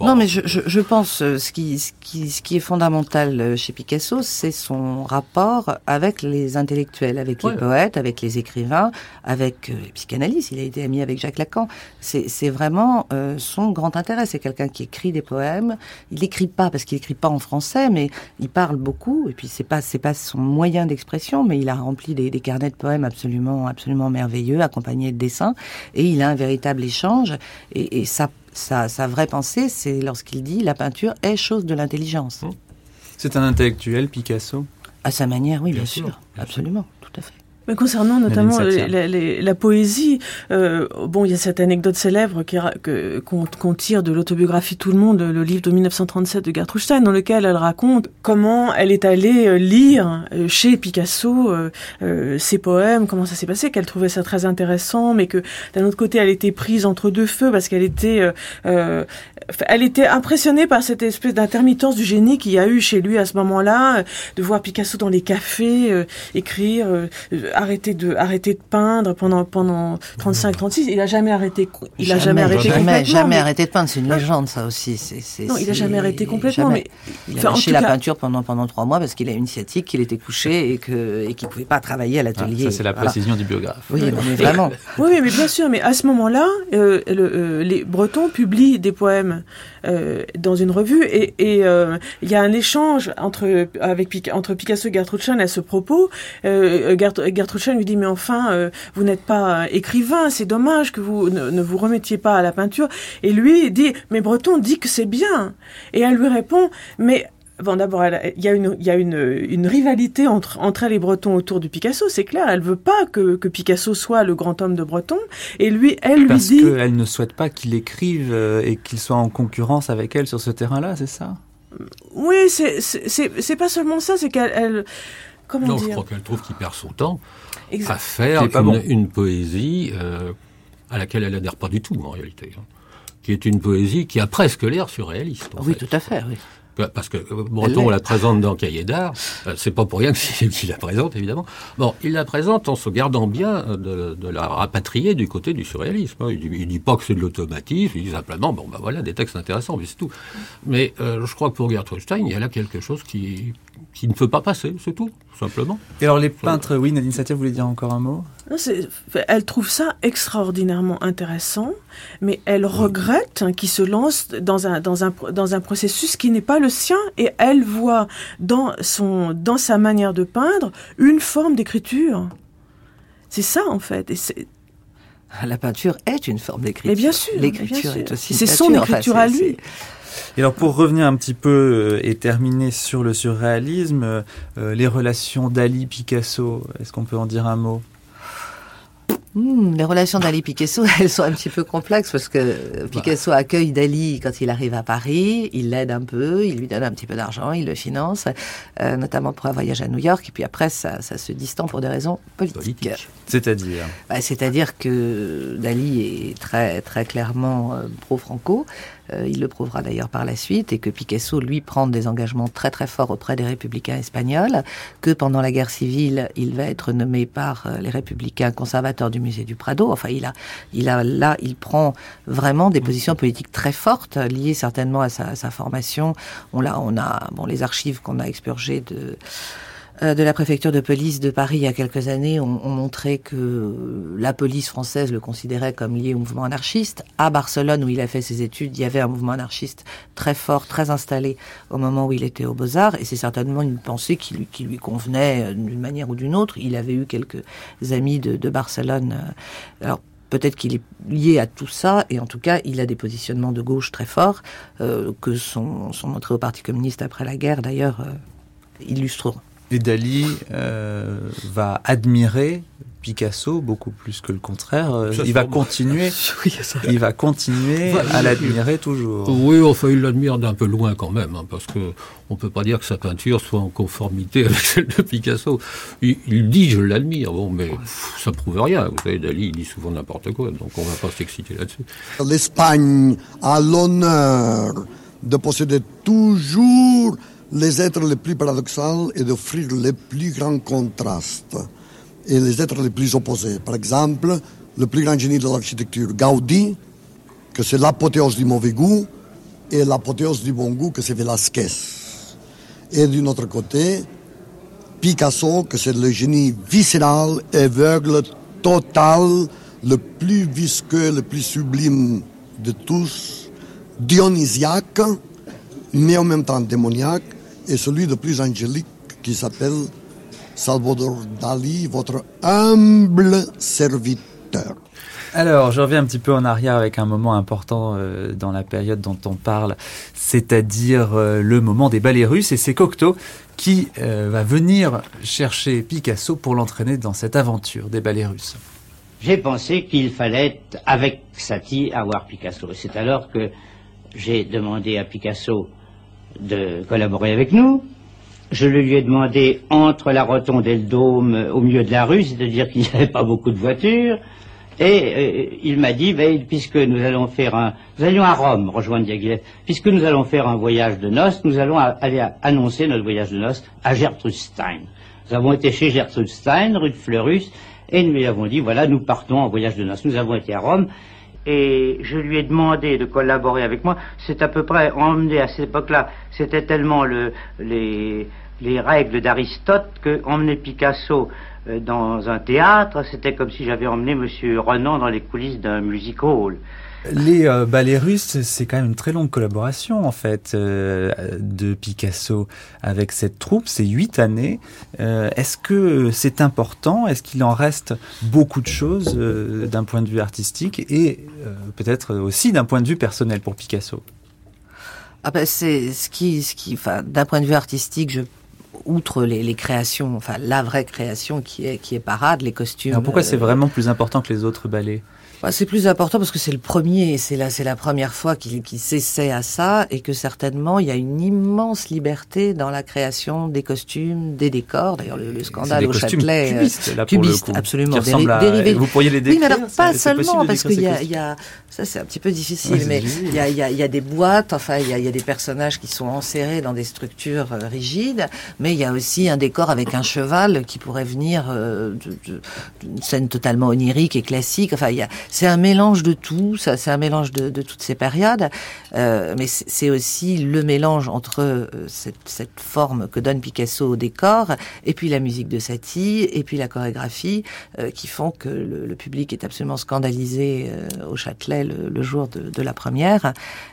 Non, mais je, je, je, pense euh, ce qui, ce qui, ce qui est fondamental euh, chez Picasso, c'est son rapport avec les intellectuels, avec les poètes, avec les écrivains, avec euh, les psychanalystes. Il a été ami avec Jacques Lacan. C'est vraiment euh, son grand intérêt. C'est quelqu'un qui écrit des poèmes. Il n'écrit pas parce qu'il écrit pas en français, mais il parle beaucoup. Et puis c'est pas c'est pas son moyen d'expression, mais il a rempli des, des, carnets de poèmes absolument absolument merveilleux, accompagnés de dessins. Et il a un véritable échange. Et, et ça sa, vraie pensée, c'est lorsqu'il dit la peinture est chose de l'intelligence.
C'est un intellectuel, Picasso?
À sa manière, oui, bien, sûr, absolument, tout à fait.
Mais concernant notamment la, poésie, euh, bon, il y a cette anecdote célèbre qu'on tire de l'autobiographie Tout le monde, le livre de 1937 de Gertrude Stein, dans lequel elle raconte comment elle est allée euh, lire euh, chez Picasso ses poèmes, comment ça s'est passé, qu'elle trouvait ça très intéressant, mais que d'un autre côté, elle était prise entre deux feux parce qu'elle était, elle était impressionnée par cette espèce d'intermittence du génie qu'il y a eu chez lui à ce moment-là, de voir Picasso dans les cafés écrire arrêté de arrêter de peindre pendant pendant 35 36 il a jamais arrêté il
a
jamais, arrêté
jamais, complètement jamais arrêté de peindre c'est une légende ça aussi c'est
non il a jamais arrêté complètement mais
il a lâché la peinture pendant pendant trois mois parce qu'il a une sciatique qu'il était couché et que et qu'il pouvait pas travailler à l'atelier.
ça c'est la précision du biographe.
Oui mais vraiment.
Oui mais bien sûr mais à ce moment-là euh, euh, les Bretons publient des poèmes euh, dans une revue et il y a un échange entre avec entre Picasso et Gertrude Stein à ce propos Gertrude Gertrude lui dit mais enfin euh, vous n'êtes pas euh, écrivain, c'est dommage que vous ne, vous remettiez pas à la peinture. Et lui dit mais Breton dit que c'est bien. Et elle lui répond mais Bon, d'abord, il y a, une, il y a une, une rivalité entre, entre elle et Breton autour du Picasso, c'est clair. Elle veut pas que, que Picasso soit le grand homme de Breton. Et lui, elle lui dit...
Parce qu'elle ne souhaite pas qu'il écrive euh, et qu'il soit en concurrence avec elle sur ce terrain-là, c'est ça?
Oui, c'est pas seulement ça, c'est qu'elle
non, je crois qu'elle trouve qu'il perd son temps à faire une, poésie euh, à laquelle elle adhère pas du tout en réalité, hein. qui est une poésie qui a presque l'air surréaliste.
oui, tout à fait. Oui.
Parce que euh, Breton la présente dans Cahiers d'art, euh, c'est pas pour rien qu'il la présente évidemment. Bon, il la présente en se gardant bien de, la rapatrier du côté du surréalisme. Hein. Il, dit, dit pas que c'est de l'automatisme, il dit simplement bon ben voilà des textes intéressants, mais c'est tout. Mais je crois que pour Gertrude Stein, il y a là quelque chose qui qui ne peut pas passer, c'est tout, simplement.
Et alors les peintres, oui, Nadine Satia voulait dire encore un mot?
Elle trouve ça extraordinairement intéressant, mais elle regrette qu'il se lance dans un, dans, un, dans un processus qui n'est pas le sien, et elle voit dans, son, dans sa manière de peindre une forme d'écriture. C'est ça, en fait. Et
la peinture est une forme d'écriture.
Mais bien sûr.
L'écriture est aussi.
C'est son écriture à lui.
Et alors pour revenir un petit peu euh, et terminer sur le surréalisme, euh, les relations Dali-Picasso, est-ce qu'on peut en dire un mot?
Hmm, les relations Dali-Picasso, elles sont un petit peu complexes parce que Picasso accueille Dali quand il arrive à Paris, il l'aide un peu, il lui donne un petit peu d'argent, il le finance, euh, notamment pour un voyage à New York, et puis après ça, ça se distend pour des raisons politiques.
C'est-à-dire?
Bah, C'est-à-dire que Dali est très, très clairement euh, pro-franco, euh, il le prouvera d'ailleurs par la suite, et que Picasso, lui, prend des engagements très très forts auprès des républicains espagnols, que pendant la guerre civile, il va être nommé par les républicains conservateurs du musée du Prado. Enfin, il a, il a là, il prend vraiment des positions politiques très fortes, liées certainement à sa, sa formation. On l'a, on a, bon, les archives qu'on a expurgées de euh, de la préfecture de police de Paris il y a quelques années ont, ont, montré que la police française le considérait comme lié au mouvement anarchiste. À Barcelone, où il a fait ses études, il y avait un mouvement anarchiste très fort, très installé au moment où il était aux Beaux-Arts, et c'est certainement une pensée qui lui, convenait euh, d'une manière ou d'une autre. Il avait eu quelques amis de, Barcelone. euh, Alors, Peut-être qu'il est lié à tout ça, et en tout cas, il a des positionnements de gauche très forts, euh, que son, son entrée au Parti communiste après la guerre, d'ailleurs, euh, illustreront.
Et Dali euh, va admirer Picasso beaucoup plus que le contraire. Euh,
Ça,
il va continuer,
Oui, ça-
il va continuer à
il-
l'admirer toujours.
Oui, enfin, il l'admire d'un peu loin quand même, hein, parce que on peut pas dire que sa peinture soit en conformité avec celle de Picasso. Il, il dit je l'admire, bon, mais pff, ça prouve rien. Vous savez, Dali, il dit souvent n'importe quoi, donc on va pas s'exciter là-dessus.
L'Espagne a l'honneur de posséder toujours les êtres les plus paradoxaux et d'offrir les plus grands contrastes et les êtres les plus opposés. Par exemple, le plus grand génie de l'architecture, Gaudi, que c'est l'apothéose du mauvais goût, et l'apothéose du bon goût, que c'est Velázquez. Et d'un autre côté, Picasso, que c'est le génie viscéral, aveugle, total, le plus visqueux, le plus sublime de tous, dionysiaque, mais en même temps démoniaque, et celui le plus angélique qui s'appelle Salvador Dali, votre humble serviteur.
Alors, je reviens un petit peu en arrière avec un moment important euh, dans la période dont on parle, c'est-à-dire euh, le moment des ballets russes, et c'est Cocteau qui euh, va venir chercher Picasso pour l'entraîner dans cette aventure des ballets russes.
J'ai pensé qu'il fallait, avec Satie, avoir Picasso. Et c'est alors que j'ai demandé à Picasso de collaborer avec nous. Je lui ai demandé entre la rotonde et le dôme, au milieu de la rue, c'est-à-dire qu'il n'y avait pas beaucoup de voitures. Et euh, il m'a dit, ben, puisque nous allons faire un, nous allions à Rome rejoindre Diaghilev, puisque nous allons faire un voyage de noces, nous allons aller annoncer notre voyage de noces à Gertrude Stein. Nous avons été chez Gertrude Stein, rue de Fleurus, et nous lui avons dit, voilà, nous partons en voyage de noces. Nous avons été à Rome, et je lui ai demandé de collaborer avec moi. C'est à peu près emmené à cette époque-là. C'était tellement le, les, les règles d'Aristote que emmener Picasso euh, dans un théâtre, c'était comme si j'avais emmené Monsieur Renan dans les coulisses d'un music hall.
Les euh, ballets russes, c'est quand même une très longue collaboration en fait euh, de Picasso avec cette troupe. C'est huit années. Euh, Est-ce que c'est important? Est-ce qu'il en reste beaucoup de choses d'un point de vue artistique et peut-être aussi d'un point de vue personnel pour Picasso?
Ah ben c'est ce qui, ce qui, enfin, d'un point de vue artistique, je, outre les, les créations, enfin la vraie création qui est qui est parade, les costumes.
Alors pourquoi c'est vraiment plus important que les autres ballets?
Bah, c'est plus important parce que c'est le premier, c'est la, première fois qu'il s'essaie à ça et que certainement il y a une immense liberté dans la création des costumes, des décors. D'ailleurs, le, le scandale
des
au Châtelet, euh,
cubistes, là, pour le
cubiste,
coup,
absolument,
à-
dérivé.
vous pourriez les
Oui, mais alors
décrire,
pas seulement parce
décrire
qu'il y y a, ça c'est un petit peu difficile,
Ouais,
mais il y a, il y, a, il y a des boîtes, enfin il y a, il y a des personnages qui sont enserrés dans des structures euh, rigides, mais il y a aussi un décor avec un cheval qui pourrait venir euh, d'une scène totalement onirique et classique. Enfin, il y a, c'est un mélange de tout, ça, c'est un mélange de, de toutes ces périodes, euh, mais c'est aussi le mélange entre euh, cette, cette forme que donne Picasso au décor et puis la musique de Satie et puis la chorégraphie euh, qui font que le, le public est absolument scandalisé euh, au Châtelet le, le jour de, de la première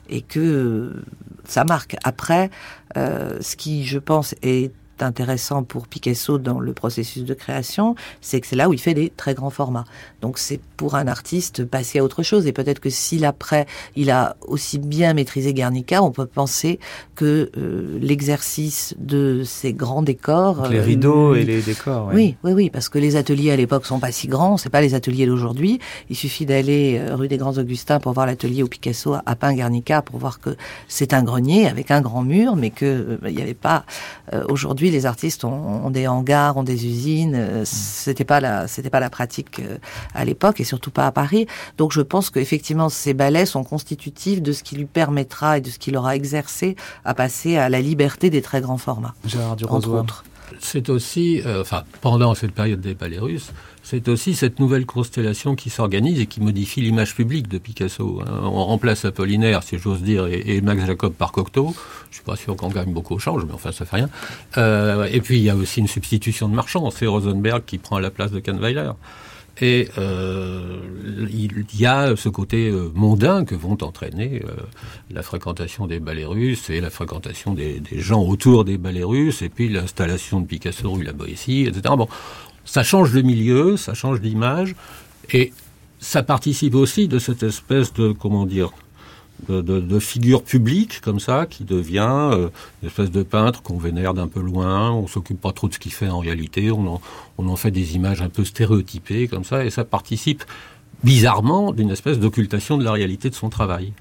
et que euh, ça marque. Après, euh, ce qui, je pense, est intéressant pour Picasso dans le processus de création, c'est que c'est là où il fait des très grands formats. Donc c'est pour un artiste passer à autre chose. Et peut-être que s'il après, il a aussi bien maîtrisé Guernica, on peut penser que euh, l'exercice de ces grands décors...
les rideaux et les décors.
Oui, oui, oui, parce que les ateliers à l'époque sont pas si grands, c'est pas les ateliers d'aujourd'hui. Il suffit d'aller rue des Grands Augustins pour voir l'atelier où Picasso a peint Guernica, pour voir que c'est un grenier avec un grand mur, mais que il n'y avait pas aujourd'hui les artistes ont, des hangars, ont des usines. Euh, mm. C'était pas la, c'était pas la pratique euh, à l'époque et surtout pas à Paris. Donc je pense qu'effectivement ces ballets sont constitutifs de ce qui lui permettra et de ce qu'il aura exercé à passer à la liberté des très grands formats.
Gérard
entre autres.
C'est aussi, euh, enfin, pendant cette période des ballets russes, c'est aussi cette nouvelle constellation qui s'organise et qui modifie l'image publique de Picasso. Hein. On remplace Apollinaire, si j'ose dire, et, Max Jacob par Cocteau. Je suis pas sûr qu'on gagne beaucoup au change, mais enfin, ça fait rien. Euh, et puis, il y a aussi une substitution de marchand. C'est Rosenberg qui prend la place de Kahnweiler. Et euh, il y a ce côté euh, mondain que vont entraîner euh, la fréquentation des ballets russes et la fréquentation des, gens autour des ballets russes, et puis l'installation de Picasso rue La Boétie, etc. Bon, ça change de milieu, ça change d'image, et ça participe aussi de cette espèce de, comment dire, de, figure publique comme ça, qui devient euh, une espèce de peintre qu'on vénère d'un peu loin, on s'occupe pas trop de ce qu'il fait en réalité, on en, fait des images un peu stéréotypées comme ça, et ça participe bizarrement d'une espèce d'occultation de la réalité de son travail.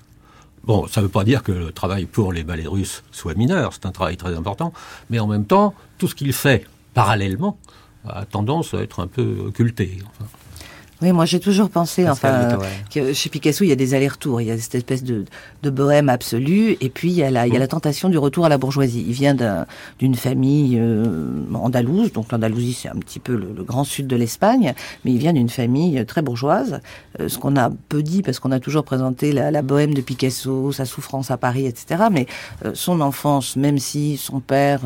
Bon, ça ne veut pas dire que le travail pour les ballets russes soit mineur, c'est un travail très important, mais en même temps, tout ce qu'il fait parallèlement, a tendance à être un peu occulté.
Oui, moi j'ai toujours pensé, enfin, que chez Picasso il y a des allers-retours, il y a cette espèce de, de bohème absolue, et puis il y a la, il y a la tentation du retour à la bourgeoisie. Il vient d'une famille euh, andalouse, donc l'Andalousie c'est un petit peu le, grand sud de l'Espagne, mais il vient d'une famille très bourgeoise. Euh, ce qu'on a peu dit parce qu'on a toujours présenté la, la, bohème de Picasso, sa souffrance à Paris, etc. Mais euh, son enfance, même si son père,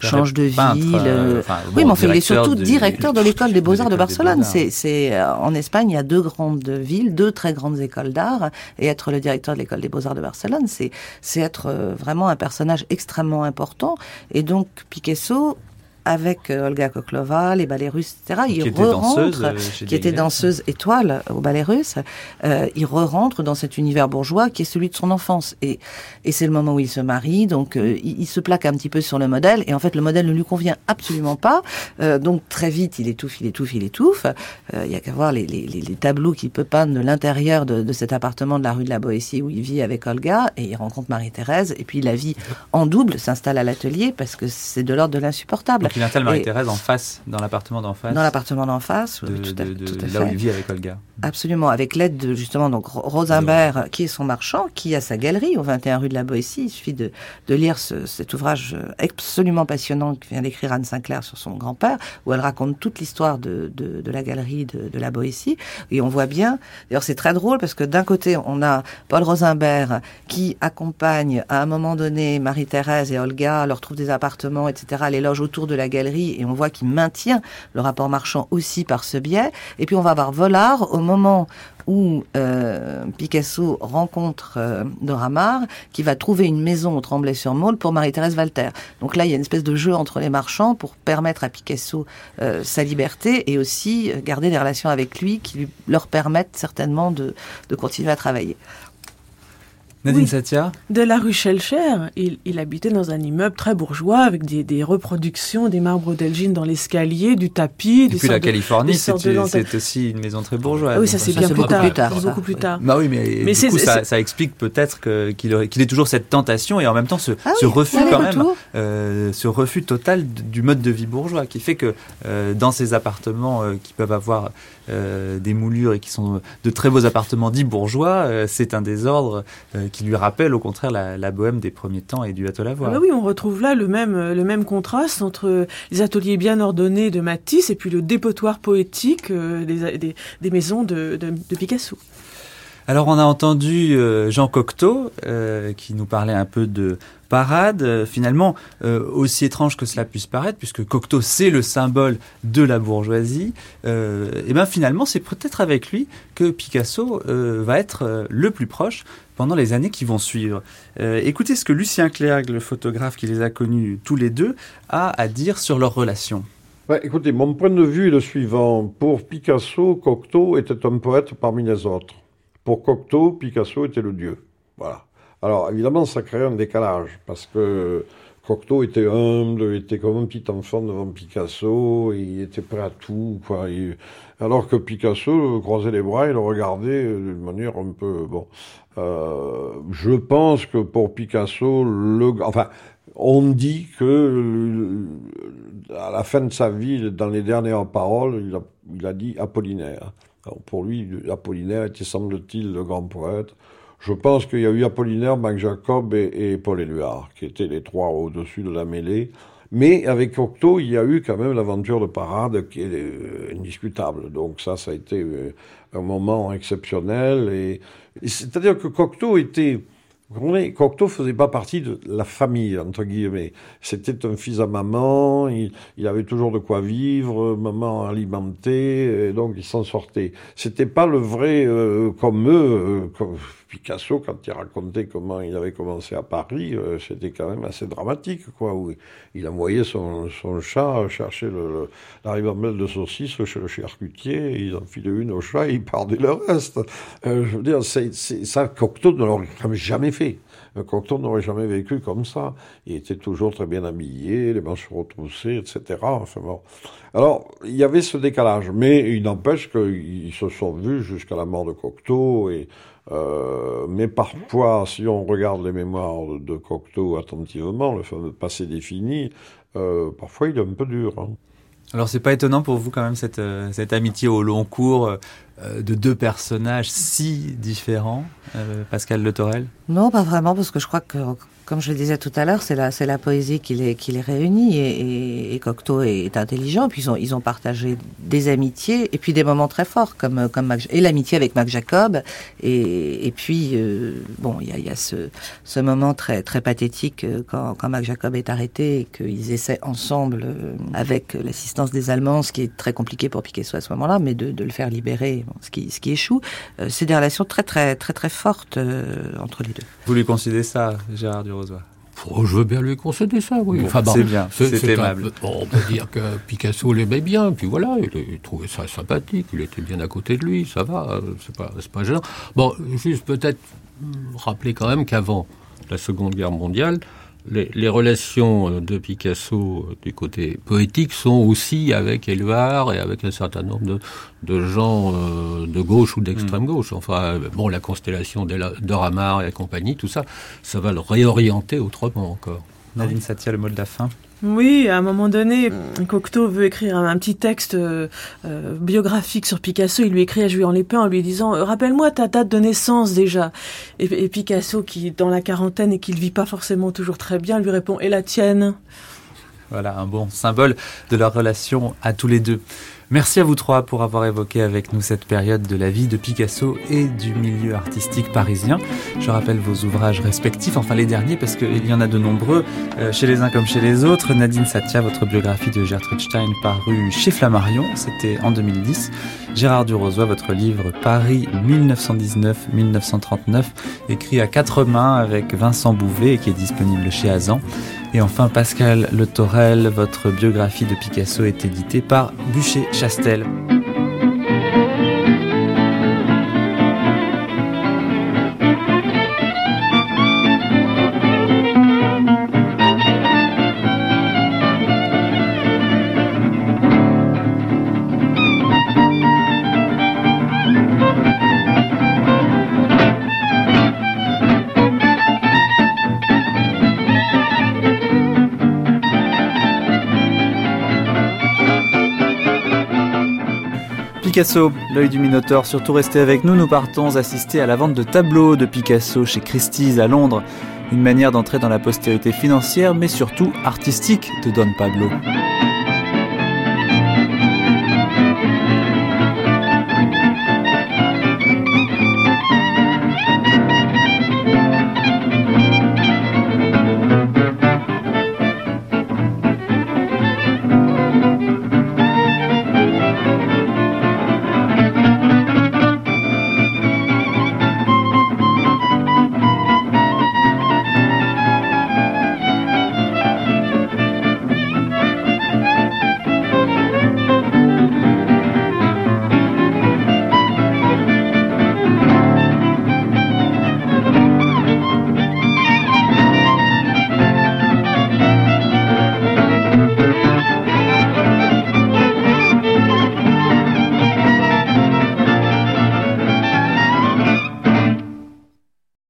change de ville, oui, mais enfin il est surtout directeur de l'école des beaux arts de Barcelone. C'est en Espagne, il y a deux grandes villes, deux très grandes écoles d'art, et être le directeur de l'école des beaux-arts de Barcelone, c'est, être euh, vraiment un personnage extrêmement important. Et donc, Picasso avec euh, Olga Koklova, les ballets russes, etc.
il re-rentre, euh,
qui était danseuse étoile au ballet russe, euh, il re-rentre dans cet univers bourgeois qui est celui de son enfance. Et, et c'est le moment où il se marie, donc euh, il, il, se plaque un petit peu sur le modèle, et en fait le modèle ne lui convient absolument pas. donc très vite, il étouffe, il étouffe, il étouffe. Il y a qu'à voir les, les, les, tableaux qu'il peut peindre de l'intérieur de, de, cet appartement de la rue de la Boétie où il vit avec Olga, et il rencontre Marie-Thérèse, et puis la vie en double s'installe à l'atelier parce que c'est de l'ordre de l'insupportable
il installe Marie-Thérèse en face, dans l'appartement d'en face.
Dans l'appartement d'en face,
de, tout à, là où il vit avec Olga.
Absolument, avec l'aide de justement donc Rosenberg, qui est son marchand, qui a sa galerie au 21 rue de la Boétie. Il suffit de, de lire ce, cet ouvrage absolument passionnant que vient d'écrire Anne Sinclair sur son grand-père, où elle raconte toute l'histoire de, de, de, la galerie de, de la Boétie. Et on voit bien, d'ailleurs c'est très drôle parce que d'un côté on a Paul Rosenberg qui accompagne à un moment donné Marie-Thérèse et Olga, leur trouve des appartements, etc., les loges autour de la galerie, et on voit qu'il maintient le rapport marchand aussi par ce biais. Et puis on va voir Volard au moment où euh, Picasso rencontre euh, Dora Maar, qui va trouver une maison au Tremblay-sur-Maule pour Marie-Thérèse Walter. Donc là, il y a une espèce de jeu entre les marchands pour permettre à Picasso euh, sa liberté et aussi garder des relations avec lui qui lui, leur permettent certainement de continuer à travailler.
Nadine Satia
De la rue Schellcher, il, il, habitait dans un immeuble très bourgeois avec des, des reproductions des marbres d'Elgine dans l'escalier, du tapis.
Et puis la Californie, c'est aussi une maison très bourgeoise.
Ah oui, ça c'est bien plus tard, plus tard, beaucoup plus tard.
Bah oui, mais, mais du coup, ça, ça, explique peut-être qu'il qu ait toujours cette tentation et en même temps ce, ah ce refus quand même, euh, ce refus total du mode de vie bourgeois qui fait que euh, dans ces appartements euh, qui peuvent avoir euh, des moulures et qui sont de très beaux appartements dits bourgeois, euh, c'est un désordre euh, qui lui rappelle au contraire la, bohème des premiers temps et du Atelier-Lavoie.
Ah oui, on retrouve là le même, le même contraste entre les ateliers bien ordonnés de Matisse et puis le dépotoir poétique des, des, maisons de, de Picasso.
Alors on a entendu euh, Jean Cocteau euh, qui nous parlait un peu de parade. Euh, finalement, aussi étrange que cela puisse paraître, puisque Cocteau c'est le symbole de la bourgeoisie, et ben finalement c'est peut-être avec lui que Picasso va être le plus proche pendant les années qui vont suivre. écoutez ce que Lucien Clergue, le photographe qui les a connus tous les deux, a à dire sur leur relation.
écoutez, mon point de vue est le suivant. Pour Picasso, Cocteau était un poète parmi les autres. Pour Cocteau, Picasso était le dieu. Voilà. Alors évidemment, ça crée un décalage parce que Cocteau était humble, était comme un petit enfant devant Picasso, il était prêt à tout. Alors que Picasso croisait les bras et le regardait d'une manière un peu bon. Euh, je pense que pour Picasso, le, enfin, on dit que à la fin de sa vie, dans les dernières paroles, il a dit Apollinaire pour lui, Apollinaire était, semble-t-il, le grand poète. Je pense qu'il y a eu Apollinaire, Mac Jacob et, Paul Éluard, qui étaient les trois au-dessus de la mêlée. Mais avec Cocteau, il y a eu quand même l'aventure de parade qui est euh, indiscutable. Donc ça, ça a été euh, un moment exceptionnel. Et, c'est-à-dire que Cocteau était vous comprenez, Cocteau faisait pas partie de la famille, entre guillemets. C'était un fils à maman, il, il, avait toujours de quoi vivre, maman alimentée, et donc il s'en sortait. C'était pas le vrai, euh, comme eux, euh, comme, Picasso, quand il racontait comment il avait commencé à Paris, euh, c'était quand même assez dramatique, quoi. Où il envoyait son, son chat chercher le, la ribambelle de saucisses chez le charcutier, il en filait une au chat et il perdait le reste. Euh, je veux dire, c'est, ça, Cocteau ne l'aurait jamais fait. Cocteau n'aurait jamais vécu comme ça. Il était toujours très bien habillé, les manches retroussées, etc. Enfin bon. Alors, il y avait ce décalage, mais il n'empêche qu'ils se sont vus jusqu'à la mort de Cocteau et euh, mais parfois, si on regarde les mémoires de, Cocteau attentivement, le fameux passé défini, euh, parfois il est un peu dur. Hein.
Alors c'est pas étonnant pour vous quand même cette, euh, cette amitié au long cours de deux personnages si différents, Pascal Le Torel
Non, pas vraiment, parce que je crois que comme je le disais tout à l'heure, c'est la, la poésie qui les, qui les réunit et, Cocteau est intelligent. Puis ils ont, ils ont partagé des amitiés et puis des moments très forts comme, comme et l'amitié avec Mac Jacob. Et, puis euh, bon, il y a, ce, ce moment très, très pathétique euh, quand, quand Mac Jacob est arrêté et qu'ils essaient ensemble euh, avec l'assistance des Allemands, ce qui est très compliqué pour Picasso à ce moment-là, mais de, de le faire libérer, ce qui, ce qui échoue. c'est des relations très, très, très, très fortes entre les deux.
Vous lui considérez ça, Gérard
Oh, je veux bien lui concéder ça, oui.
enfin, c'est bien, c'est aimable.
on peut dire que Picasso l'aimait bien, puis voilà, il, trouvait ça sympathique, il était bien à côté de lui, ça va, c'est pas, pas gênant. Bon, juste peut-être rappeler quand même qu'avant la Seconde Guerre mondiale, les, relations euh, de Picasso euh, du côté poétique sont aussi avec Éluard et avec un certain nombre de, gens euh, de gauche ou d'extrême mm. gauche. Enfin, bon, la constellation de, de Ramar et compagnie, tout ça, ça va le réorienter autrement encore.
Nadine Satia, le mot de la fin.
Oui, à un moment donné, Cocteau veut écrire un, petit texte euh, euh, biographique sur Picasso. Il lui écrit à Julien Lépin en lui disant euh, Rappelle-moi ta date de naissance déjà. Et, Picasso, qui est dans la quarantaine et qui ne vit pas forcément toujours très bien, lui répond Et la tienne?
Voilà, un bon symbole de leur relation à tous les deux. Merci à vous trois pour avoir évoqué avec nous cette période de la vie de Picasso et du milieu artistique parisien. Je rappelle vos ouvrages respectifs, enfin les derniers parce qu'il y en a de nombreux, euh, chez les uns comme chez les autres. Nadine Satia, votre biographie de Gertrude Stein parue chez Flammarion, c'était en 2010. Gérard Durozois, votre livre Paris 1919-1939, écrit à quatre mains avec Vincent Bouvet et qui est disponible chez Azan. Et enfin, Pascal Le Torel, votre biographie de Picasso est éditée par Bûcher-Chastel. Picasso, l'œil du Minotaure, surtout restez avec nous, nous partons assister à la vente de tableaux de Picasso chez Christie's à Londres, une manière d'entrer dans la postérité financière mais surtout artistique de Don Pablo.